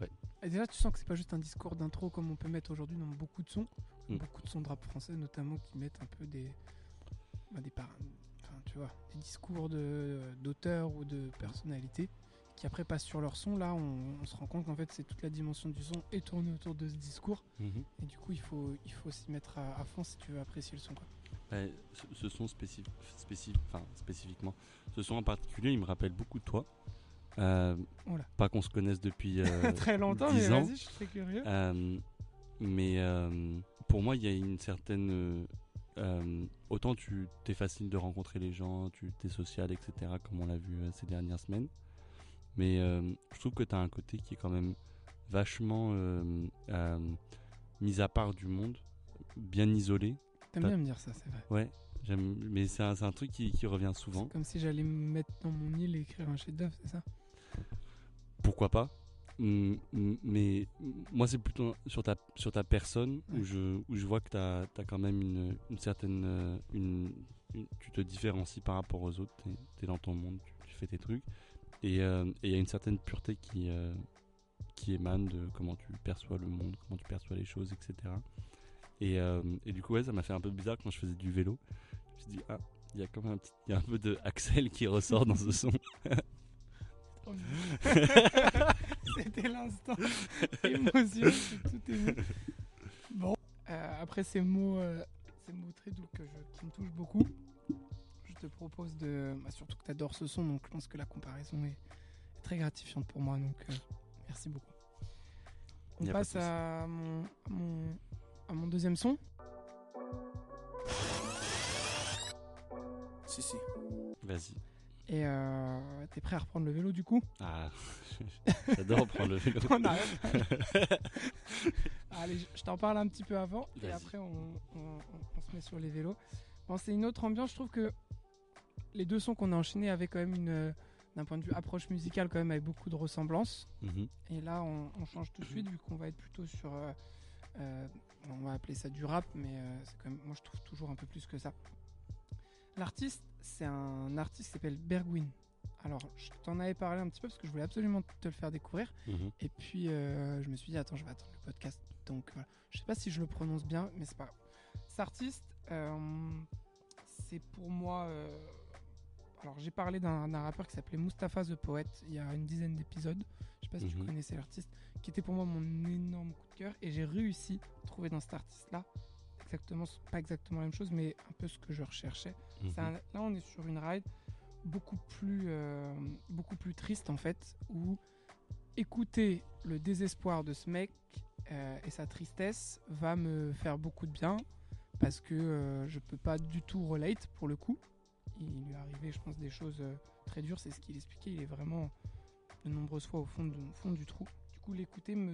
Ouais. Et déjà, tu sens que c'est pas juste un discours d'intro comme on peut mettre aujourd'hui dans beaucoup de sons. Mm. Beaucoup de sons de rap français, notamment, qui mettent un peu des. bah, des par... enfin, tu vois, des discours de- d'auteurs ou de personnalités qui après passent sur leur son. Là, on, on se rend compte qu'en fait, c'est toute la dimension du son est tournée autour de ce discours. Et du coup, il faut, il faut s'y mettre à, à fond si tu veux apprécier le son. Quoi. Ouais, ce, ce son spécifique, spécifique, enfin spécifiquement, ce son en particulier, il me rappelle beaucoup de toi. Euh, pas qu'on se connaisse depuis euh, *laughs* Très longtemps, 10 mais ans. je suis très curieux. Euh, mais pour moi, il y a une certaine. autant tu es facile de rencontrer les gens, tu es social, etc., comme on l'a vu ces dernières semaines. Mais euh, je trouve que tu as un côté qui est quand même vachement euh, euh, mis à part du monde, bien isolé. T'aimes bien me dire ça, c'est vrai. Ouais, j'aime, mais c'est un, truc qui, qui revient souvent. C'est comme si j'allais me mettre dans mon île et écrire un chef-d'œuvre, c'est ça? Pourquoi pas? Mais moi c'est plutôt sur ta sur ta personne Ouais. où je où je vois que tu as, quand même une, une certaine une, une- tu te différencies par rapport aux autres tu es, dans ton monde tu, tu fais tes trucs et euh, et il y a une certaine pureté qui euh, qui émane de comment tu perçois le monde comment tu perçois les choses etc et, euh, et du coup ouais ça m'a fait un peu bizarre quand je faisais du vélo je me suis dit ah il y a quand même un petit il y a un peu de Axel qui ressort dans ce son bien. *laughs* C'était l'instant émotion, tout ému. Bon, euh, après ces mots, euh, ces mots très doux que je- qui me touchent beaucoup, te propose de. bah, surtout que tu adores ce son, donc je pense que la comparaison est, est très gratifiante pour moi, donc euh, merci beaucoup. On pas passe à mon, à, mon, à mon deuxième son. Si, si. vas-y Et euh, t'es prêt à reprendre le vélo du coup? Ah, *laughs* j'adore prendre le vélo. *laughs* On arrête. *laughs* Allez, je t'en parle un petit peu avant et après on, on- on- on se met sur les vélos. Bon, c'est une autre ambiance. Je trouve que les deux sons qu'on a enchaînés avaient quand même une, euh, d'un point de vue approche musicale, quand même avec beaucoup de ressemblances. Mhm. Et là, on, on change tout de suite vu qu'on va être plutôt sur, euh, euh, on va appeler ça du rap, mais euh, c'est quand même, moi je trouve toujours un peu plus que ça. L'artiste, c'est un artiste qui s'appelle Bergwin. Alors, je t'en avais parlé un petit peu parce que je voulais absolument te le faire découvrir. Mhm. Et puis, je me suis dit, attends, je vais attendre le podcast. Donc, voilà. Je sais pas si je le prononce bien, mais c'est pas grave. Cet artiste, c'est pour moi. Alors, j'ai parlé d'un rappeur qui s'appelait Mustapha the Poet il y a une dizaine d'épisodes. Je sais pas si tu Mhm. connaissais l'artiste, qui était pour moi mon énorme coup de cœur. Et j'ai réussi à trouver dans cet artiste-là, exactement, pas exactement la même chose, mais un peu ce que je recherchais. Un- Mhm. là, on est sur une ride beaucoup plus, euh, beaucoup plus triste en fait, où écouter le désespoir de ce mec euh, et sa tristesse va me faire beaucoup de bien parce que euh, je peux pas du tout relate pour le coup. Il lui est arrivé, je pense, des choses euh, très dures. C'est ce qu'il expliquait. Il est vraiment de nombreuses fois au fond, de- au fond du trou. Du coup, l'écouter me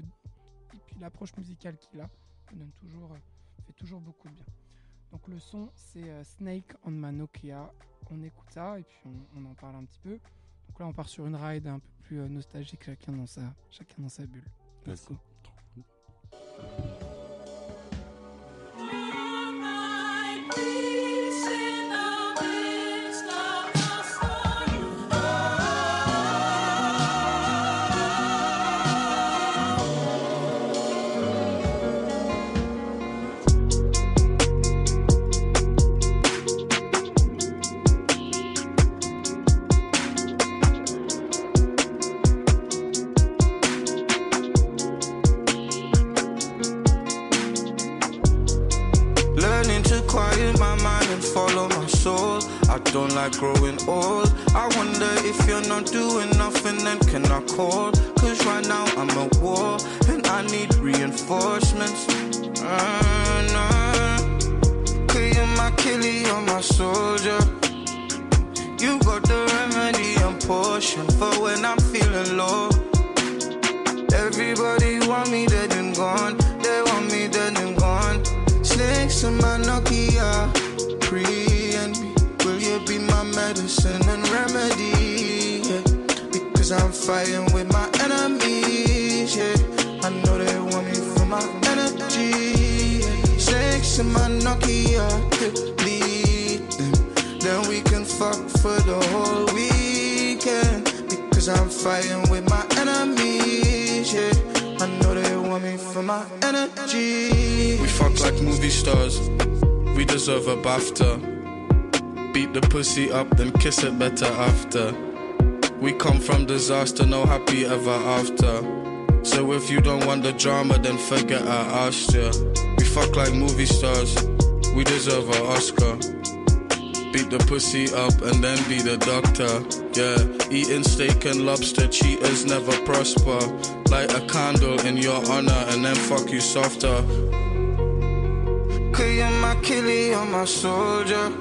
et puis l'approche musicale qu'il a me donne toujours, euh, fait toujours beaucoup de bien. Donc le son, c'est euh, Snake on my Nokia. On écoute ça et puis on, on en parle un petit peu. Donc là, on part sur une ride un peu plus nostalgique, chacun dans sa, chacun dans sa bulle. Let's go. Like growing old. I wonder if you're not doing nothing, then can I call? Cause right now I'm at war and I need reinforcements. Uh. Cause you're my killer, you're my soldier. You got the remedy and potion for when I'm feeling low. Fighting with my enemies. Yeah. I know they want me for my energy. Yeah. Snakes in my Nokia. Delete them. Then we can fuck for the whole weekend. Because I'm fighting with my enemies, yeah. I know they want me for my energy. We fuck like movie stars. We deserve a BAFTA. Beat the pussy up, then kiss it better after. We come from disaster, no happy ever after. So if you don't want the drama, then forget I asked ya. We fuck like movie stars. We deserve an Oscar. Beat the pussy up and then be the doctor. Yeah, eating steak and lobster, cheaters never prosper. Light a candle in your honor and then fuck you softer. Cause you're my killer, you're my soldier.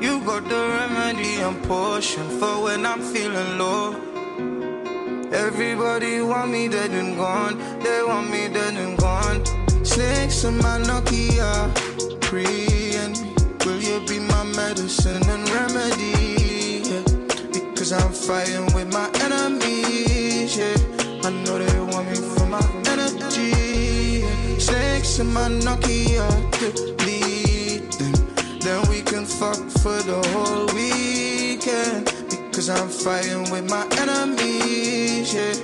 You got the remedy and potion for when I'm feeling low. Everybody want me dead and gone. They want me dead and gone. Snakes in my Nokia. And me. Will you be my medicine and remedy? Yeah. Because I'm fighting with my enemies. Yeah. I know they want me for my energy. Snakes in my Nokia. Them. Then we can fuck for the whole weekend. Because I'm fighting with my enemies. Yeah.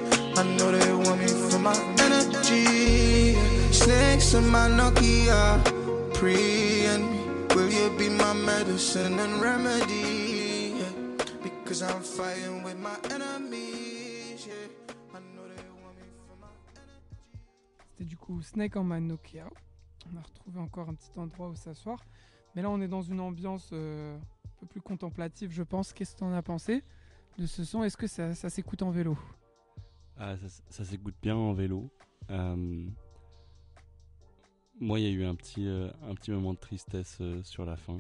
I know they want me for my energy. Snakes in my Nokia. Pre and. Will you be my medicine and remedy? Because I'm fighting with my enemies. Yeah. I know they want me for my energy. C'était du coup Snake en Man Nokia. On a retrouvé encore un petit endroit où s'asseoir. Mais là, on est dans une ambiance euh, un peu plus contemplative, je pense. Qu'est-ce que tu en as pensé de ce son? Est-ce que ça, ça s'écoute en vélo? Ah, ça, ça s'écoute bien en vélo. Euh, moi, il y a eu un petit, euh, un petit moment de tristesse sur la fin.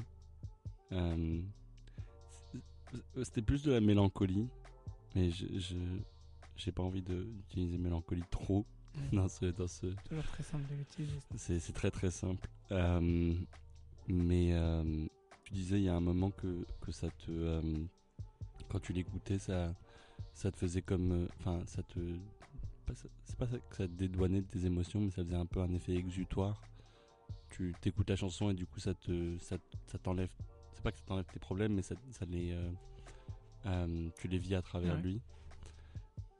C'était plus de la mélancolie, mais je j'ai pas envie d'utiliser mélancolie trop *laughs* dans ce, dans ce, Toujours très simple de l'utiliser. c'est c'est très très simple. Euh, mais euh, tu disais il y a un moment que, que ça te. euh, quand tu l'écoutais, ça, ça te faisait comme. euh, Enfin, ça te. C'est pas ça que ça te dédouanait de tes émotions, mais ça faisait un peu un effet exutoire. Tu t'écoutes la chanson et du coup, ça te ça, ça t'enlève. C'est pas que ça t'enlève tes problèmes, mais ça, ça les. tu les vis à travers Ouais. lui.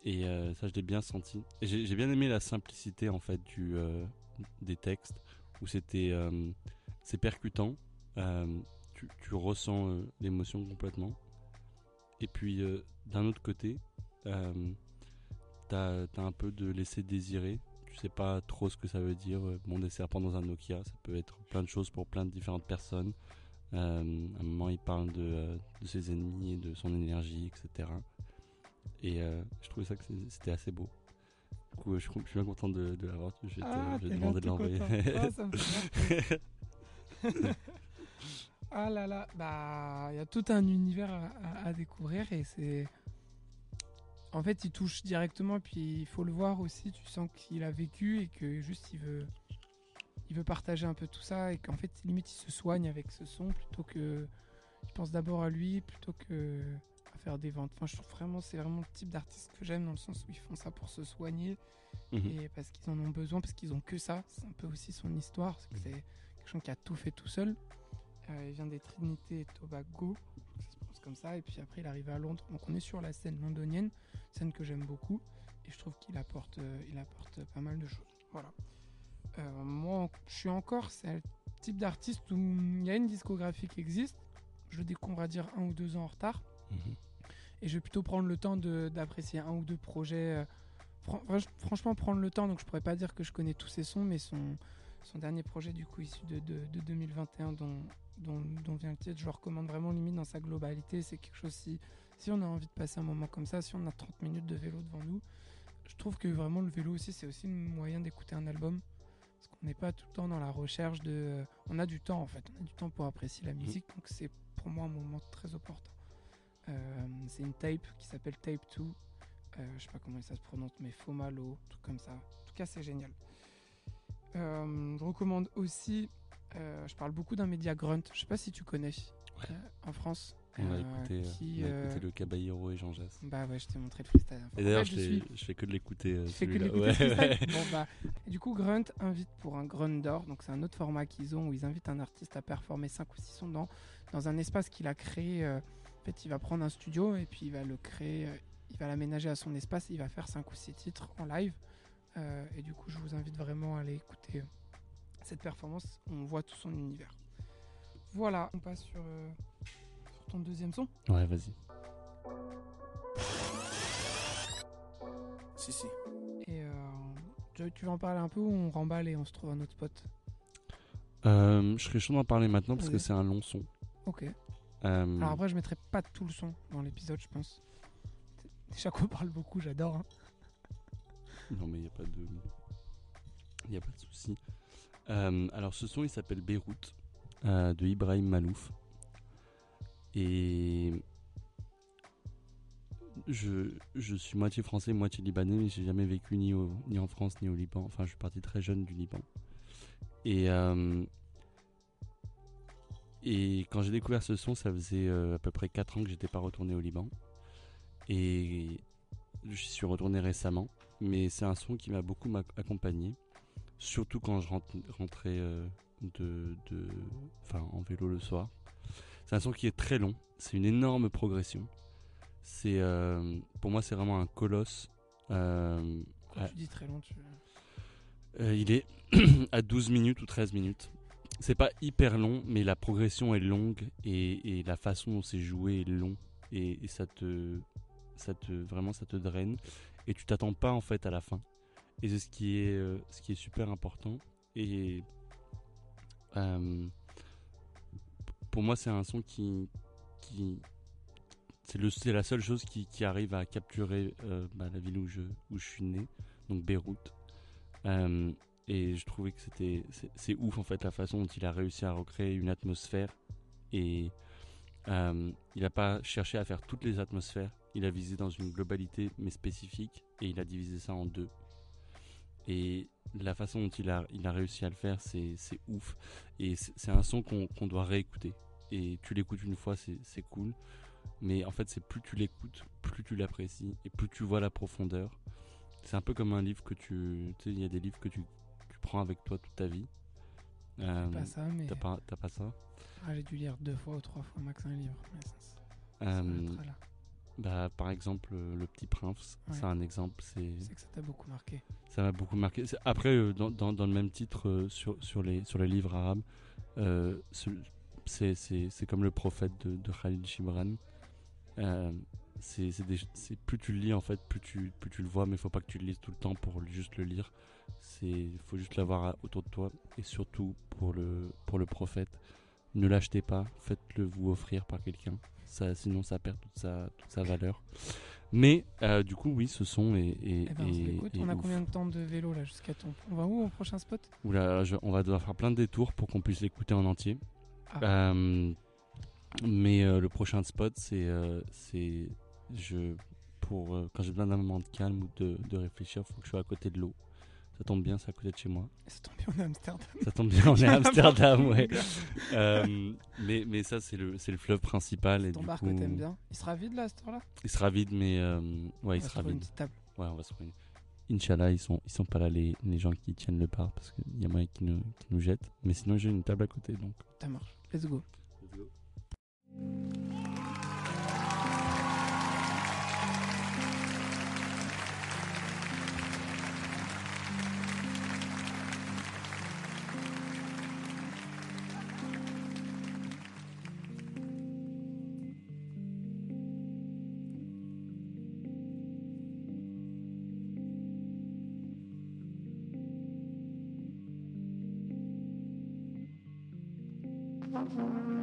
Et ça, je l'ai bien senti. J'ai bien aimé la simplicité en fait du, des textes où c'était c'est percutant. euh, tu, tu ressens euh, l'émotion complètement. Et puis euh, d'un autre côté, t'as as un peu de laisser désirer. Tu sais pas trop ce que ça veut dire. Bon, des serpents dans un Nokia, ça peut être plein de choses pour plein de différentes personnes. À un moment, il parle de, de ses ennemis et de son énergie, etc. Et je trouvais ça que c'était assez beau. Du coup, je, je suis bien content de, de l'avoir. Je vais te, Ah, je vais te demander de l'envoyer. *laughs* Ah, là là, bah il y a tout un univers à, à- à découvrir et c'est. En fait, il touche directement, puis il faut le voir aussi. Tu sens qu'il a vécu et que juste il veut, il veut partager un peu tout ça et qu'en fait limite il se soigne avec ce son plutôt que il pense d'abord à lui plutôt que à faire des ventes. Enfin, je trouve vraiment c'est vraiment le type d'artiste que j'aime dans le sens où ils font ça pour se soigner Mhm. et parce qu'ils en ont besoin, parce qu'ils ont que ça. C'est un peu aussi son histoire. C'est que c'est quelqu'un qui a tout fait tout seul. Euh, il vient des Trinités et Tobago, ça se prononce comme ça. Et puis après, il arrive à Londres. Donc on est sur la scène londonienne, scène que j'aime beaucoup. Et je trouve qu'il apporte, euh, il apporte pas mal de choses. Voilà. Euh, moi, je suis encore, c'est le type d'artiste où il y a une discographie qui existe. Je découvre, on va dire, un ou deux ans en retard. Mhm. Et je vais plutôt prendre le temps d'apprécier un ou deux projets. fran- franch- franchement, prendre le temps. Donc, je pourrais pas dire que je connais tous ses sons, mais son, son dernier projet, du coup, issu de, de- de 2021, dont dont, dont vient le titre, je le recommande vraiment limite dans sa globalité. C'est quelque chose si, si on a envie de passer un moment comme ça, si on a 30 minutes de vélo devant nous, je trouve que vraiment le vélo aussi, c'est aussi le moyen d'écouter un album. Parce qu'on n'est pas tout le temps dans la recherche de. On a du temps en fait, on a du temps pour apprécier la musique, donc c'est pour moi un moment très opportun. Euh, c'est une tape qui s'appelle Tape 2. Euh, je sais pas comment ça se prononce, mais Fomalo, truc comme ça. En tout cas, c'est génial. Euh, je recommande aussi. euh, je parle beaucoup d'un média grunt. Je sais pas si tu connais Ouais. euh, en France. On a écouté, qui, on a écouté le Caballero et Jean Jass. Bah ouais, je t'ai montré le freestyle. Enfin, Et d'ailleurs, je, suis- je fais que de l'écouter. tu fais que de l'écouter Ouais, freestyle ouais. Bon bah, du coup, Grunt invite pour un Grunt d'or. Donc c'est un autre format qu'ils ont où ils invitent un artiste à performer 5 ou 6 sons dans, dans un espace qu'il a créé. en fait, il va prendre un studio et puis il va le créer, il va l'aménager à son espace. Et il va faire 5 ou 6 titres en live. Euh, et du coup, je vous invite vraiment à aller écouter euh, cette performance. On voit tout son univers. Voilà, on passe sur, euh, sur ton deuxième son. Ouais, vas-y. Si, si. Et euh, tu- tu veux en parler un peu ou on remballe et on se trouve un autre spot? Euh, je serais chaud d'en parler maintenant parce que c'est un long son. Ok. Euh, Alors après, je mettrai pas tout le son dans l'épisode, je pense. Déjà qu'on parle beaucoup, j'adore. hein. *laughs* Non, mais il n'y a pas de. Il a pas de souci. Euh, alors, ce son, il s'appelle Beyrouth, euh, de Ibrahim Malouf. Et. Je, je suis moitié français, moitié libanais, mais j'ai jamais vécu ni, ni en France ni au Liban. Enfin, je suis parti très jeune du Liban. Et. euh, et quand j'ai découvert ce son, ça faisait à peu près 4 ans que j'étais pas retourné au Liban. Et je suis retourné récemment mais c'est un son qui m'a beaucoup accompagné, surtout quand je rentrais euh, de, de, enfin, en vélo le soir. C'est un son qui est très long, c'est une énorme progression. C'est, euh, pour moi, c'est vraiment un colosse. Euh, Quand tu dis très long, tu... euh, il est *clears throat* à 12 minutes ou 13 minutes. C'est pas hyper long, mais la progression est longue et, et la façon dont c'est joué est long et, et ça te, ça te, vraiment, ça te draine et tu t'attends pas en fait à la fin. Et c'est ce qui est, euh, ce qui est super important. Et euh, pour moi, c'est un son qui, qui, c'est la seule chose qui, qui arrive à capturer euh, bah, la ville où je, où je suis né, donc Beyrouth. Et je trouvais que c'était c'est, ouf en fait la façon dont il a réussi à recréer une atmosphère et il n'a pas cherché à faire toutes les atmosphères il a visé dans une globalité mais spécifique et il a divisé ça en deux et la façon dont il a, il a réussi à le faire c'est, ouf et c'est, un son qu'on, qu'on doit réécouter et tu l'écoutes une fois c'est, cool mais en fait c'est plus tu l'écoutes plus tu l'apprécies et plus tu vois la profondeur c'est un peu comme un livre que tu. Tu sais, il y a des livres que tu, tu prends avec toi toute ta vie. Euh, pas ça, mais T'as pas, pas ça Ah, j'ai dû lire deux fois ou trois fois max un livre. Mais ça, ça Euh. Bah, Par exemple, euh, Le Petit Prince, Ouais. c'est un exemple. C'est, que ça t'a beaucoup marqué. ça m'a beaucoup marqué. Après, euh, dans, dans, dans le même titre, euh, sur, sur, les, sur les livres arabes, euh, ce- c'est, comme Le Prophète de, de Khalil Gibran. Euh, c'est, plus tu le lis en fait, plus tu, plus tu le vois, mais il faut pas que tu le lises tout le temps pour juste le lire. C'est faut juste l'avoir autour de toi et surtout pour le pour le prophète, ne l'achetez pas, faites-le vous offrir par quelqu'un. Ça, sinon ça perd toute sa toute sa valeur. Mais euh, du coup oui, ce son est, est, Eh ben, est- est On a ouf. combien de temps de vélo là jusqu'à ton. On va où au prochain spot? Oula, je- on va devoir faire plein de détours pour qu'on puisse l'écouter en entier. Ah. Euh, mais euh, le prochain spot, c'est c'est je pour quand j'ai besoin d'un moment de calme ou de, de réfléchir, faut que je sois à côté de l'eau. Ça tombe bien, c'est à côté de chez moi. Ça tombe bien, on est à Amsterdam. Ça tombe bien, on est à *laughs* Amsterdam, ouais. Ton Euh, mais mais ça c'est le c'est le fleuve principal et du bar coup que t'aimes bien. Il sera vide là à cette heure-là? Il sera vide, mais euh, ouais, On il va sera trouver une vide. petite table. Ouais, on va se trouver. une- Inch'Allah, ils sont ils sont pas là les, les gens qui tiennent le bar parce qu'il y a moyen qu'ils nous qui nous jettent. Mais sinon j'ai une table à côté donc. Ça marche. Let's go. Mm-hmm.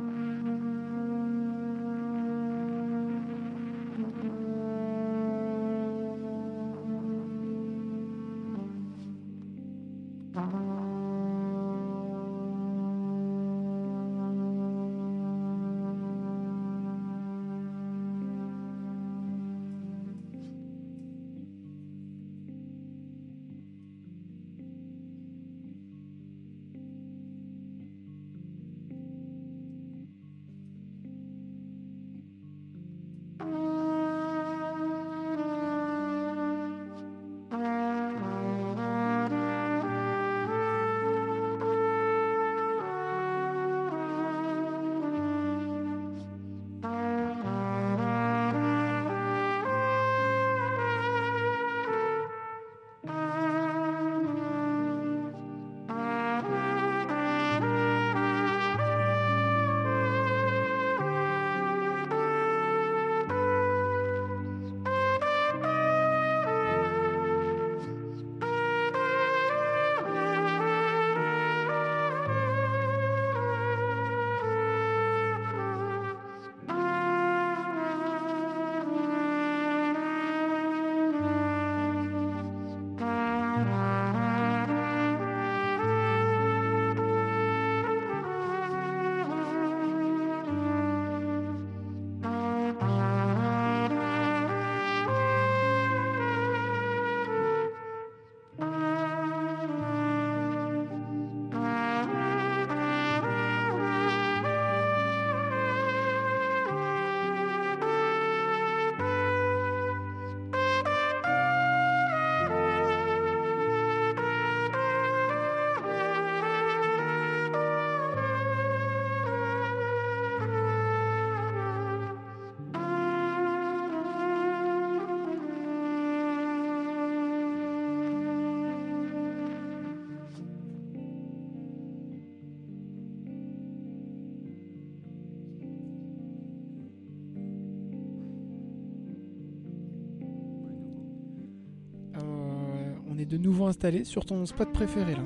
De nouveau installé sur ton spot préféré là.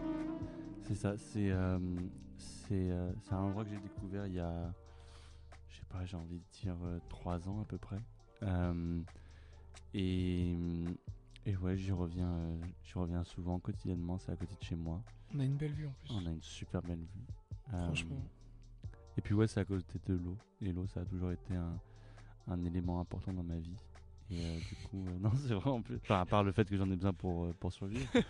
C'est ça, c'est euh, c'est euh, un endroit que j'ai découvert il y a, je sais pas, j'ai envie de dire euh, trois ans à peu près. Euh, et, et ouais, j'y reviens, euh, j'y reviens souvent, quotidiennement, c'est à côté de chez moi. On a une belle vue en plus. On a une super belle vue. Franchement. Et puis ouais, c'est à côté de l'eau. Et l'eau, ça a toujours été un, un élément important dans ma vie. Et euh, du coup, euh, *laughs* non, c'est vraiment plus. Enfin, à part le fait que j'en ai besoin pour, euh, pour survivre. *laughs*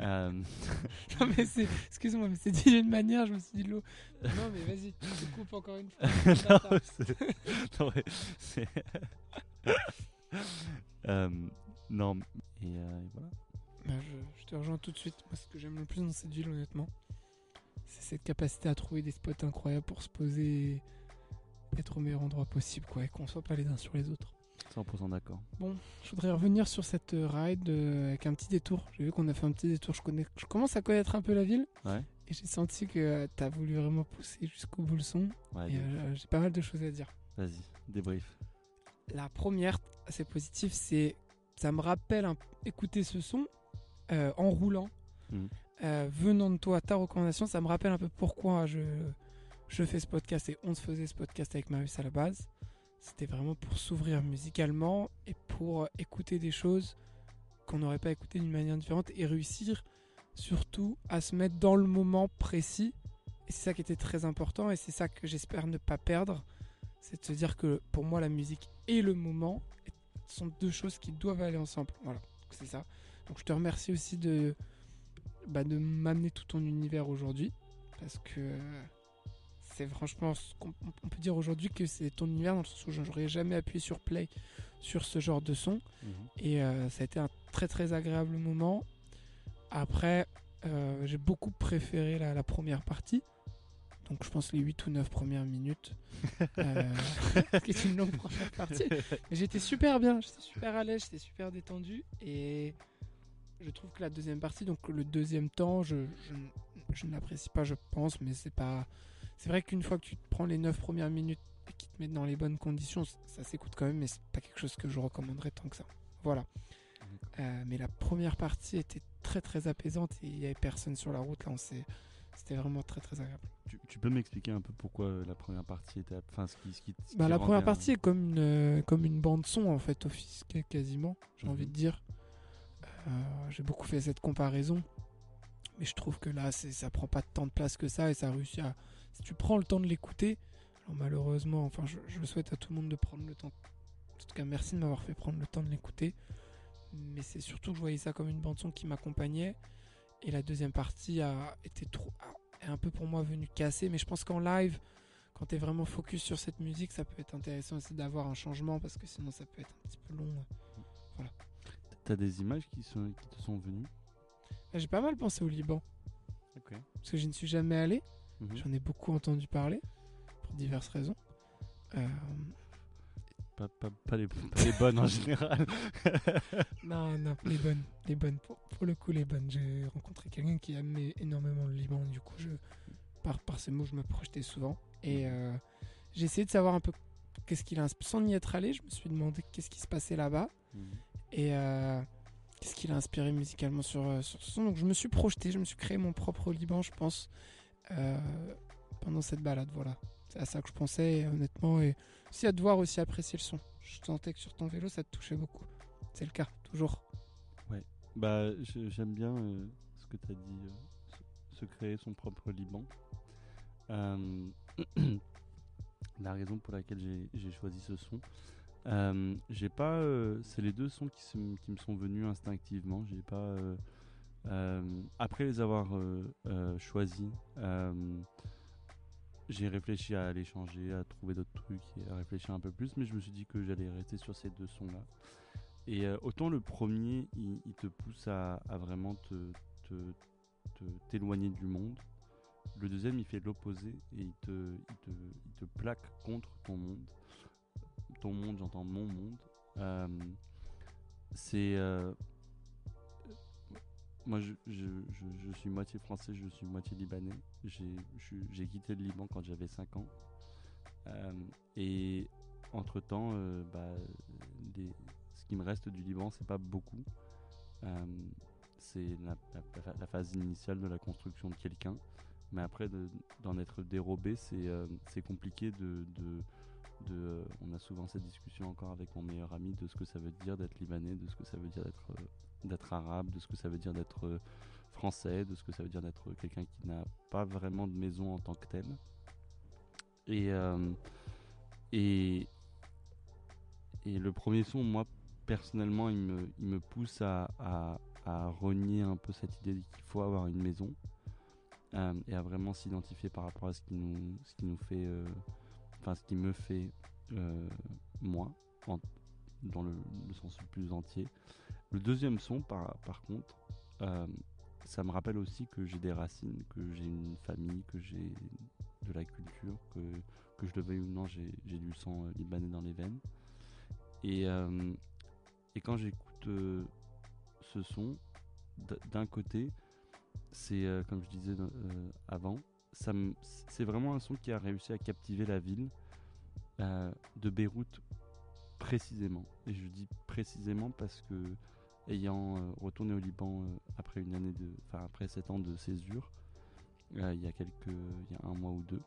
Euh, *laughs* Non mais c'est, excuse-moi, mais c'est dit d'une manière, je me suis dit de l'eau. Non mais vas-y, tu te coupes encore une fois. non, c'est- non, ouais, c'est- Euh, non, et, euh, et voilà. Bah, je, je te rejoins tout de suite. Moi, ce que j'aime le plus dans cette ville, honnêtement, c'est cette capacité à trouver des spots incroyables pour se poser, et être au meilleur endroit possible, quoi, et qu'on soit pas les uns sur les autres. 100% d'accord. Je voudrais revenir sur cette euh, ride euh, avec un petit détour. J'ai vu qu'on a fait un petit détour. Je, connais, je commence à connaître un peu la ville Ouais, et j'ai senti que tu as voulu vraiment pousser jusqu'au bout le son. ouais, Et euh, j'ai pas mal de choses à dire. vas-y, débrief. La première, assez positive, c'est ça me rappelle un- écouter ce son euh, en roulant, euh, venant de toi, ta recommandation, ça me rappelle un peu pourquoi je, je fais ce podcast et on se faisait ce podcast avec Marius à la base. C'était vraiment pour s'ouvrir musicalement et pour écouter des choses qu'on n'aurait pas écoutées d'une manière différente et réussir surtout à se mettre dans le moment précis. Et c'est ça qui était très important et c'est ça que j'espère ne pas perdre. C'est de se dire que pour moi, la musique et le moment sont deux choses qui doivent aller ensemble. Voilà, c'est ça. Donc je te remercie aussi de, bah, de m'amener tout ton univers aujourd'hui. Parce que c'est franchement ce qu'on on peut dire aujourd'hui que c'est ton univers dans le sens où j'aurais jamais appuyé sur play sur ce genre de son. Mhm. Et euh, ça a été un très très agréable moment. Après, euh, j'ai beaucoup préféré la, la première partie. Donc je pense les 8 ou 9 premières minutes. *laughs* Euh, *laughs* qui est une longue première partie. Mais j'étais super bien, j'étais super à l'aise, j'étais super détendu. Et je trouve que la deuxième partie, donc le deuxième temps, je, je, je ne l'apprécie pas, je pense, mais c'est pas. C'est vrai qu'une fois que tu te prends les 9 premières minutes et qu'ils te mettent dans les bonnes conditions, ça, s'écoute quand même, mais c'est pas quelque chose que je recommanderais tant que ça. Voilà. Euh, mais la première partie était très très apaisante et il n'y avait personne sur la route. Là, on s'est C'était vraiment très très agréable. Tu, tu peux m'expliquer un peu pourquoi euh, la première partie était. Enfin, ce qui. Ce qui, ce Bah, qui la première un- partie est comme une, euh, comme une bande son en fait, office quasiment, j'ai envie de dire. Euh, j'ai beaucoup fait cette comparaison, mais je trouve que là, ça prend pas tant de place que ça et ça réussit à. Si tu prends le temps de l'écouter, alors malheureusement, enfin, je, je le souhaite à tout le monde de prendre le temps. En tout cas, merci de m'avoir fait prendre le temps de l'écouter. Mais c'est surtout que je voyais ça comme une bande son qui m'accompagnait. Et la deuxième partie a été trop, a- est un peu pour moi venue casser. Mais je pense qu'en live, quand tu es vraiment focus sur cette musique, ça peut être intéressant aussi d'avoir un changement parce que sinon ça peut être un petit peu long. T'as des images qui, sont, qui te sont venues? J'ai pas mal pensé au Liban Ok. parce que je ne suis jamais allé. Mhm. J'en ai beaucoup entendu parler pour diverses raisons. Euh, Pas, pas, pas les, pas les bonnes en général. *laughs* non, non, les bonnes, les bonnes. Pour, pour le coup, les bonnes. J'ai rencontré quelqu'un qui aimait énormément le Liban. Du coup, je, par, par ces mots, je me projetais souvent. Et euh, j'ai essayé de savoir un peu qu'est-ce qu'il a Sans y être allé, je me suis demandé qu'est-ce qui se passait là-bas. Mhm. Et euh, qu'est-ce qu'il a inspiré musicalement sur, sur ce son. Donc je me suis projeté, je me suis créé mon propre Liban, je pense, euh, pendant cette balade. Voilà. C'est à ça que je pensais, honnêtement. Et aussi à devoir aussi apprécier le son. Je sentais que sur ton vélo, ça te touchait beaucoup. C'est le cas, toujours. Bah, je- j'aime bien euh, ce que tu as dit, euh, se, créer son propre Liban. *clears throat* La raison pour laquelle j'ai- choisi ce son, j'ai pas, c'est les deux sons qui, qui me sont venus instinctivement. J'ai pas, après les avoir euh, euh, choisis, euh, j'ai réfléchi à aller changer, à trouver d'autres trucs et à réfléchir un peu plus, mais je me suis dit que j'allais rester sur ces deux sons-là. Et euh, autant le premier, il, te pousse à, vraiment te, te- t'éloigner du monde. Le deuxième, il fait l'opposé et il te, plaque contre ton monde. Ton monde, j'entends mon monde. Euh, c'est. euh, moi, je, suis moitié français, je suis moitié libanais. J'ai quitté le Liban quand j'avais 5 ans. Euh, et entre-temps, euh, bah, ce qui me reste du Liban, c'est pas beaucoup. Euh, c'est la, phase initiale de la construction de quelqu'un. Mais après, de- d'en être dérobé, c'est compliqué On a souvent cette discussion encore avec mon meilleur ami de ce que ça veut dire d'être libanais, de ce que ça veut dire d'être d'être arabe, de ce que ça veut dire d'être euh, français, de ce que ça veut dire d'être quelqu'un qui n'a pas vraiment de maison en tant que tel. Et, euh, et, et le premier son, moi, personnellement, il me, il me pousse à, à, à renier un peu cette idée qu'il faut avoir une maison euh, et à vraiment s'identifier par rapport à ce qui nous, ce qui nous fait, enfin, ce qui me fait moi, dans le, le sens le plus entier. Le deuxième son, par, contre, euh, ça me rappelle aussi que j'ai des racines, que j'ai une famille, que j'ai de la culture, que, je le veuille ou non, j'ai du sang euh, libanais dans les veines. Et, euh, quand j'écoute euh, ce son, d'un côté, c'est euh, comme je disais euh, avant, c'est vraiment un son qui a réussi à captiver la ville euh, de Beyrouth précisément. Et je dis précisément parce que ayant euh, retourné au Liban euh, après une année de, enfin après sept ans de césure, euh, il y a quelques, il y a un mois ou deux,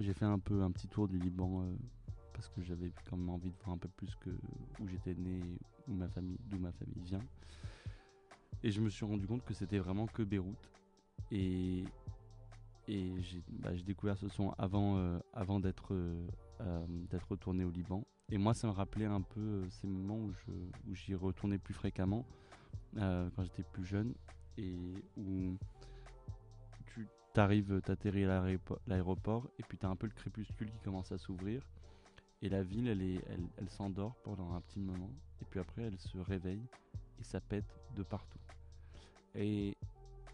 j'ai fait un peu un petit tour du Liban parce que j'avais quand même envie de voir un peu plus que où j'étais né, où ma famille, d'où ma famille vient. Et je me suis rendu compte que c'était vraiment que Beyrouth. Et, et j'ai bah, découvert ce son avant, avant d'être retourné au Liban. Et moi, ça me rappelait un peu euh, ces moments où je où j'y retournais plus fréquemment euh, quand j'étais plus jeune et où tu t'arrives, t'atterris à l'aéropo- l'aéroport et puis t'as un peu le crépuscule qui commence à s'ouvrir et la ville, elle est, elle, s'endort pendant un petit moment et puis après elle se réveille et ça pète de partout. Et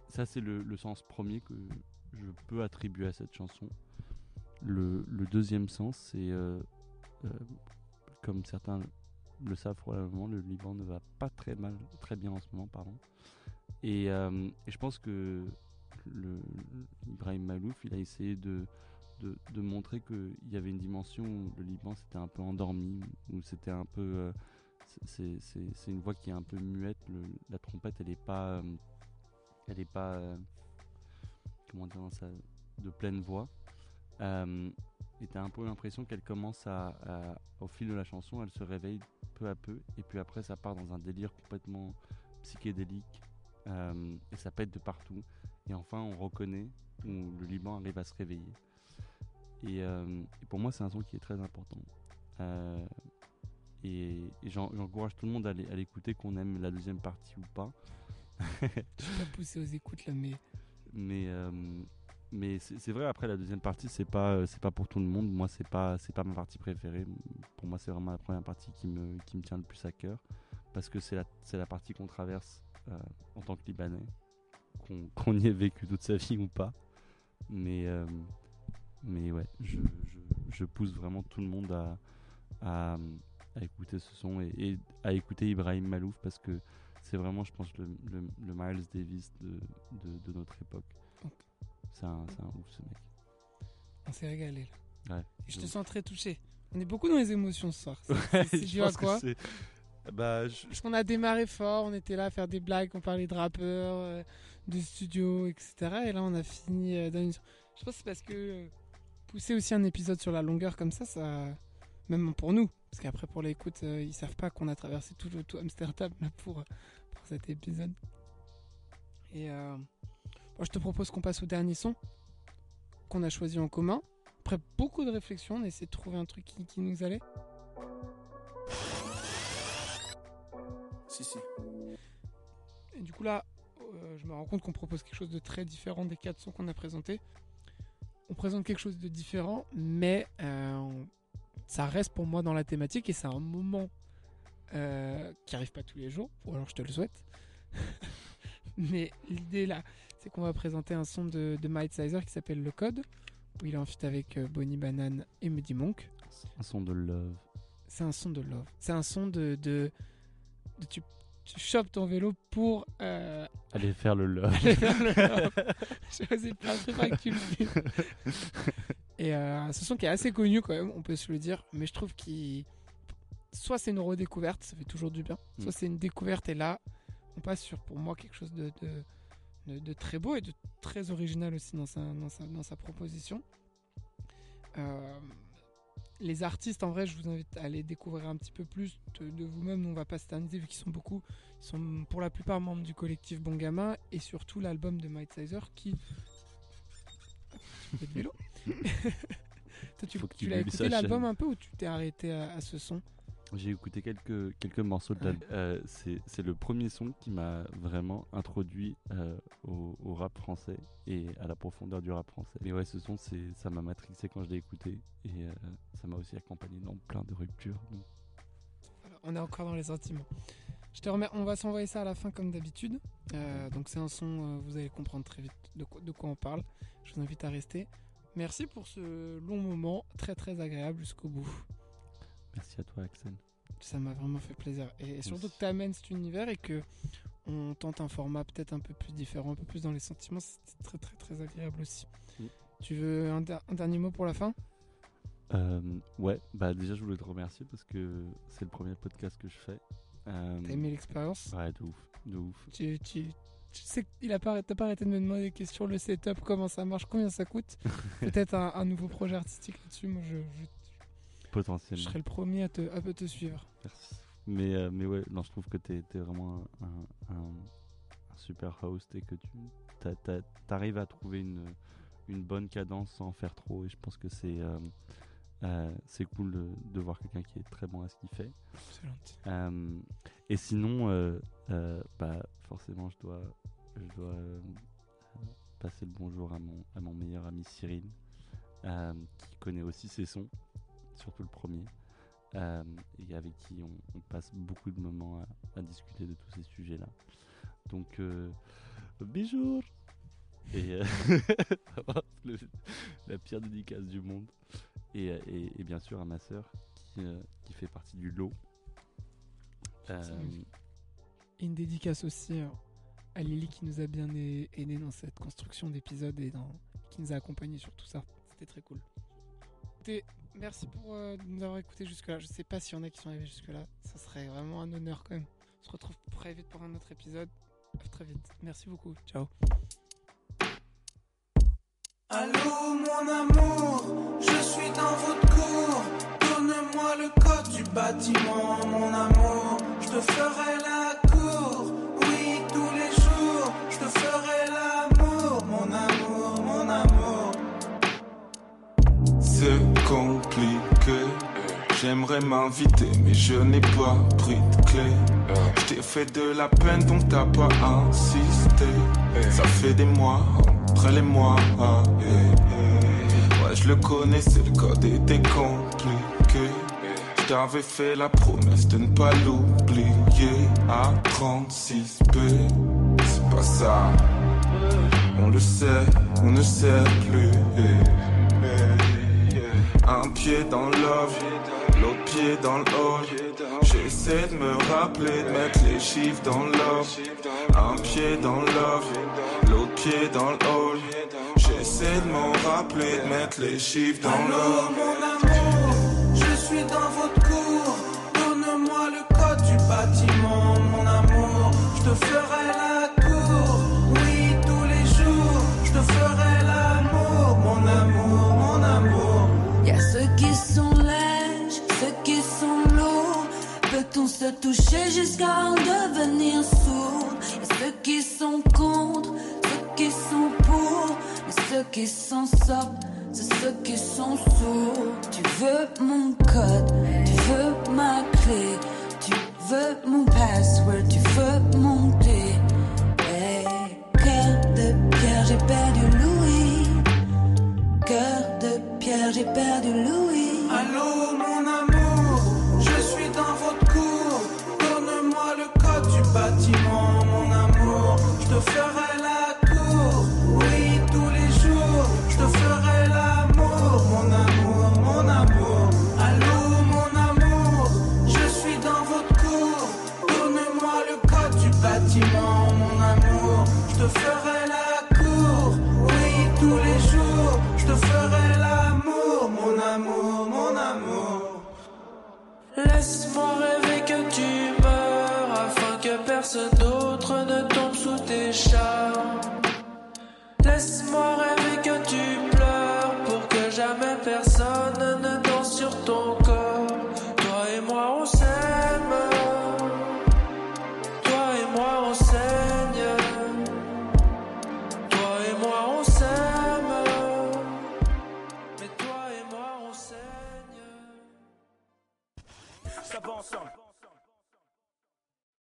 ça, c'est le, sens premier que je peux attribuer à cette chanson. Le, deuxième sens, c'est euh, comme certains le savent probablement, le Liban ne va pas très mal, très bien en ce moment, pardon. Et, euh, je pense que Ibrahim Malouf, il a essayé de, de, montrer qu'il y avait une dimension où le Liban s'était un peu endormi, où c'était un peu. euh, c'est- une voix qui est un peu muette. la trompette, elle est pas. euh, elle pas. euh, comment dire, sa, de pleine voix. Euh, et t'as un peu l'impression qu'elle commence à, à- au fil de la chanson, elle se réveille peu à peu, et puis après ça part dans un délire complètement psychédélique, euh, et ça pète de partout. Et enfin, on reconnaît où le Liban arrive à se réveiller. Et, euh, et pour moi, c'est un son qui est très important. Euh, et et j'en- j'encourage tout le monde à l'é- à l'écouter, qu'on aime la deuxième partie ou pas. Je suis pas poussé aux écoutes là, mais *laughs* Mais, mais c'est vrai, après la deuxième partie, c'est pas, euh, c'est pas pour tout le monde. Moi, c'est pas, c'est pas ma partie préférée. Pour moi, c'est vraiment la première partie qui me, qui me tient le plus à cœur. Parce que c'est la, c'est la partie qu'on traverse euh, en tant que Libanais. Qu'on *laughs* y ait vécu toute sa vie ou pas. Mais, euh, mais ouais, je, je, pousse vraiment tout le monde à, à, écouter ce son et, à écouter Ibrahim Malouf parce que c'est vraiment, je pense, le, le, le Miles Davis de, de notre époque. C'est un, c'est un ouf ce mec. on s'est régalé là. Ouais. Et je te sens très touché. On est beaucoup dans les émotions ce soir. C'est- dû à quoi Bah, je- Parce qu'on a démarré fort, on était là à faire des blagues, on parlait de rappeurs, euh, de studio, etc. Et là, on a fini euh, dans une... Je pense que c'est parce que euh, pousser aussi un épisode sur la longueur comme ça, ça... Même pour nous, parce qu'après pour l'écoute, ils savent pas qu'on a traversé tout, le- tout Amsterdam là, pour, pour cet épisode. Et je te propose qu'on passe au dernier son qu'on a choisi en commun. Après beaucoup de réflexions, on a essayé de trouver un truc qui, qui nous allait. Si, si. Et du coup là, euh, je me rends compte qu'on propose quelque chose de très différent des quatre sons qu'on a présentés. On présente quelque chose de différent, mais euh, on- ça reste pour moi dans la thématique et c'est un moment euh, qui arrive pas tous les jours, ou alors je te le souhaite. *laughs* mais l'idée là, c'est qu'on va présenter un son de, de Might Sizer qui s'appelle Le Code, où il est en feat avec euh, Bonnie Banane et Muddy Monk. un son de love. C'est un son de love. C'est un son de, de, de tu, tu chopes ton vélo pour euh, Allez faire le love. aller vers le *laughs* nord. Je faisais plein de trucs pas que tu le dises. Et euh, ce son qui est assez connu quand même, on peut se le dire, mais je trouve qu'il. Soit c'est une redécouverte, ça fait toujours du bien, soit Mm. c'est une découverte et là, on passe sur pour moi quelque chose de, de, de- de très beau et de très original aussi dans sa, dans sa, dans sa proposition. Euh, les artistes, en vrai, je vous invite à aller découvrir un petit peu plus de, de vous-même. On va pas s'éterniser vu qu'ils sont beaucoup. Ils sont pour la plupart membres du collectif Bon Gamin et surtout l'album de Mike Sizer qui. *laughs* Vélo. *laughs* Toi, tu, tu l'as écouté l'album un peu ou tu t'es arrêté à, à ce son? J'ai écouté quelques, quelques morceaux de l'album. Euh, c'est c'est le premier son qui m'a vraiment introduit euh, au, au rap français et à la profondeur du rap français. Mais ouais, ce son, c'est- ça m'a matrixé quand je l'ai écouté et euh, ça m'a aussi accompagné dans plein de ruptures. Donc, on est encore dans les sentiments. Je te remets, on va s'envoyer ça à la fin comme d'habitude. Euh, donc c'est un son, euh, vous allez comprendre très vite de quoi, de quoi on parle. Je vous invite à rester. Merci pour ce long moment, très très agréable jusqu'au bout. Merci à toi, Axel. Ça m'a vraiment fait plaisir. Et surtout que tu amènes cet univers et que on tente un format peut-être un peu plus différent, un peu plus dans les sentiments. C'est très très très agréable aussi. Mm. Tu veux un, der- un dernier mot pour la fin? Euh, ouais, bah déjà, je voulais te remercier parce que c'est le premier podcast que je fais. Euh, T'as aimé l'expérience? Ouais, de ouf, de ouf. tu, tu, tu sais qu'il a pas, t'as pas arrêté de me demander des questions, le setup, comment ça marche, combien ça coûte? *laughs* Peut-être un, un nouveau projet artistique là-dessus. Moi, je, je, je Potentiellement. serai le premier à te, à te suivre. Merci. Mais, euh, mais ouais, non, je trouve que t'es es vraiment un, un- un- un super host et que tu t'a- t'a- t'arrives à trouver une, une bonne cadence sans faire trop. Et je pense que c'est euh, euh, c'est cool de, de voir quelqu'un qui est très bon à ce qu'il fait. Excellente. Euh, et sinon, bah, forcément, je dois, je dois passer le bonjour à mon, à mon meilleur ami Cyril, qui connaît aussi ses sons, surtout le premier, euh, et avec qui on, passe beaucoup de moments à, discuter de tous ces sujets-là. Donc, euh, Et euh, *laughs* la pire dédicace du monde. Et, euh, et- et bien sûr à ma sœur, qui, fait partie du lot. Et une dédicace aussi à Lily qui nous a bien aidé dans cette construction d'épisode et dans, qui nous a accompagnés sur tout ça. C'était très cool. Merci pour euh, nous avoir écoutés jusque-là. Je sais pas s'il y en a qui sont arrivés jusque-là. Ça serait vraiment un honneur quand même. On se retrouve très vite pour un autre épisode. À très vite. Merci beaucoup. Ciao. Allô mon amour, je suis dans votre cour. Donne-moi le code du bâtiment, mon amour. Je te ferai la J'aimerais m'inviter, mais je n'ai pas pris de clé. Je t'ai fait de la peine, donc t'as pas insisté. Ça fait des mois, après les mois. Ouais, je le connais, c'est le code était compliqué. Je t'avais fait la promesse de ne pas l'oublier. À 36B, c'est pas ça. On le sait, on ne sait plus. Un pied dans l'off, l'autre pied dans le hall. J'essaie de me rappeler de mettre les chiffres dans l'off. Un pied dans l'off, l'autre pied dans le hall. J'essaie de m'en rappeler de mettre les chiffres dans l'off. mon amour, je suis dans votre cour. Donne-moi le code du bâtiment, mon amour. Je te ferai la Se toucher jusqu'à en devenir sourd Y a ceux qui sont contre, ceux qui sont pour. Mais ceux qui s'en sortent, c'est ceux qui sont sourds. Tu veux mon code, tu veux ma clé, tu veux mon password, tu veux monter. Hey, cœur de pierre, j'ai perdu Louis. Cœur de pierre, j'ai perdu Louis. Allô mon amour, te ferai la cour, oui tous les jours. Je te ferai l'amour, mon amour, mon amour. Allô mon amour, je suis dans votre cour. Donne-moi le code du bâtiment, mon amour. Je te ferai la cour, oui tous les jours. Je te ferai l'amour, mon amour, mon amour. Laisse-moi rêver que tu meurs afin que personne d'autre Laisse-moi rêver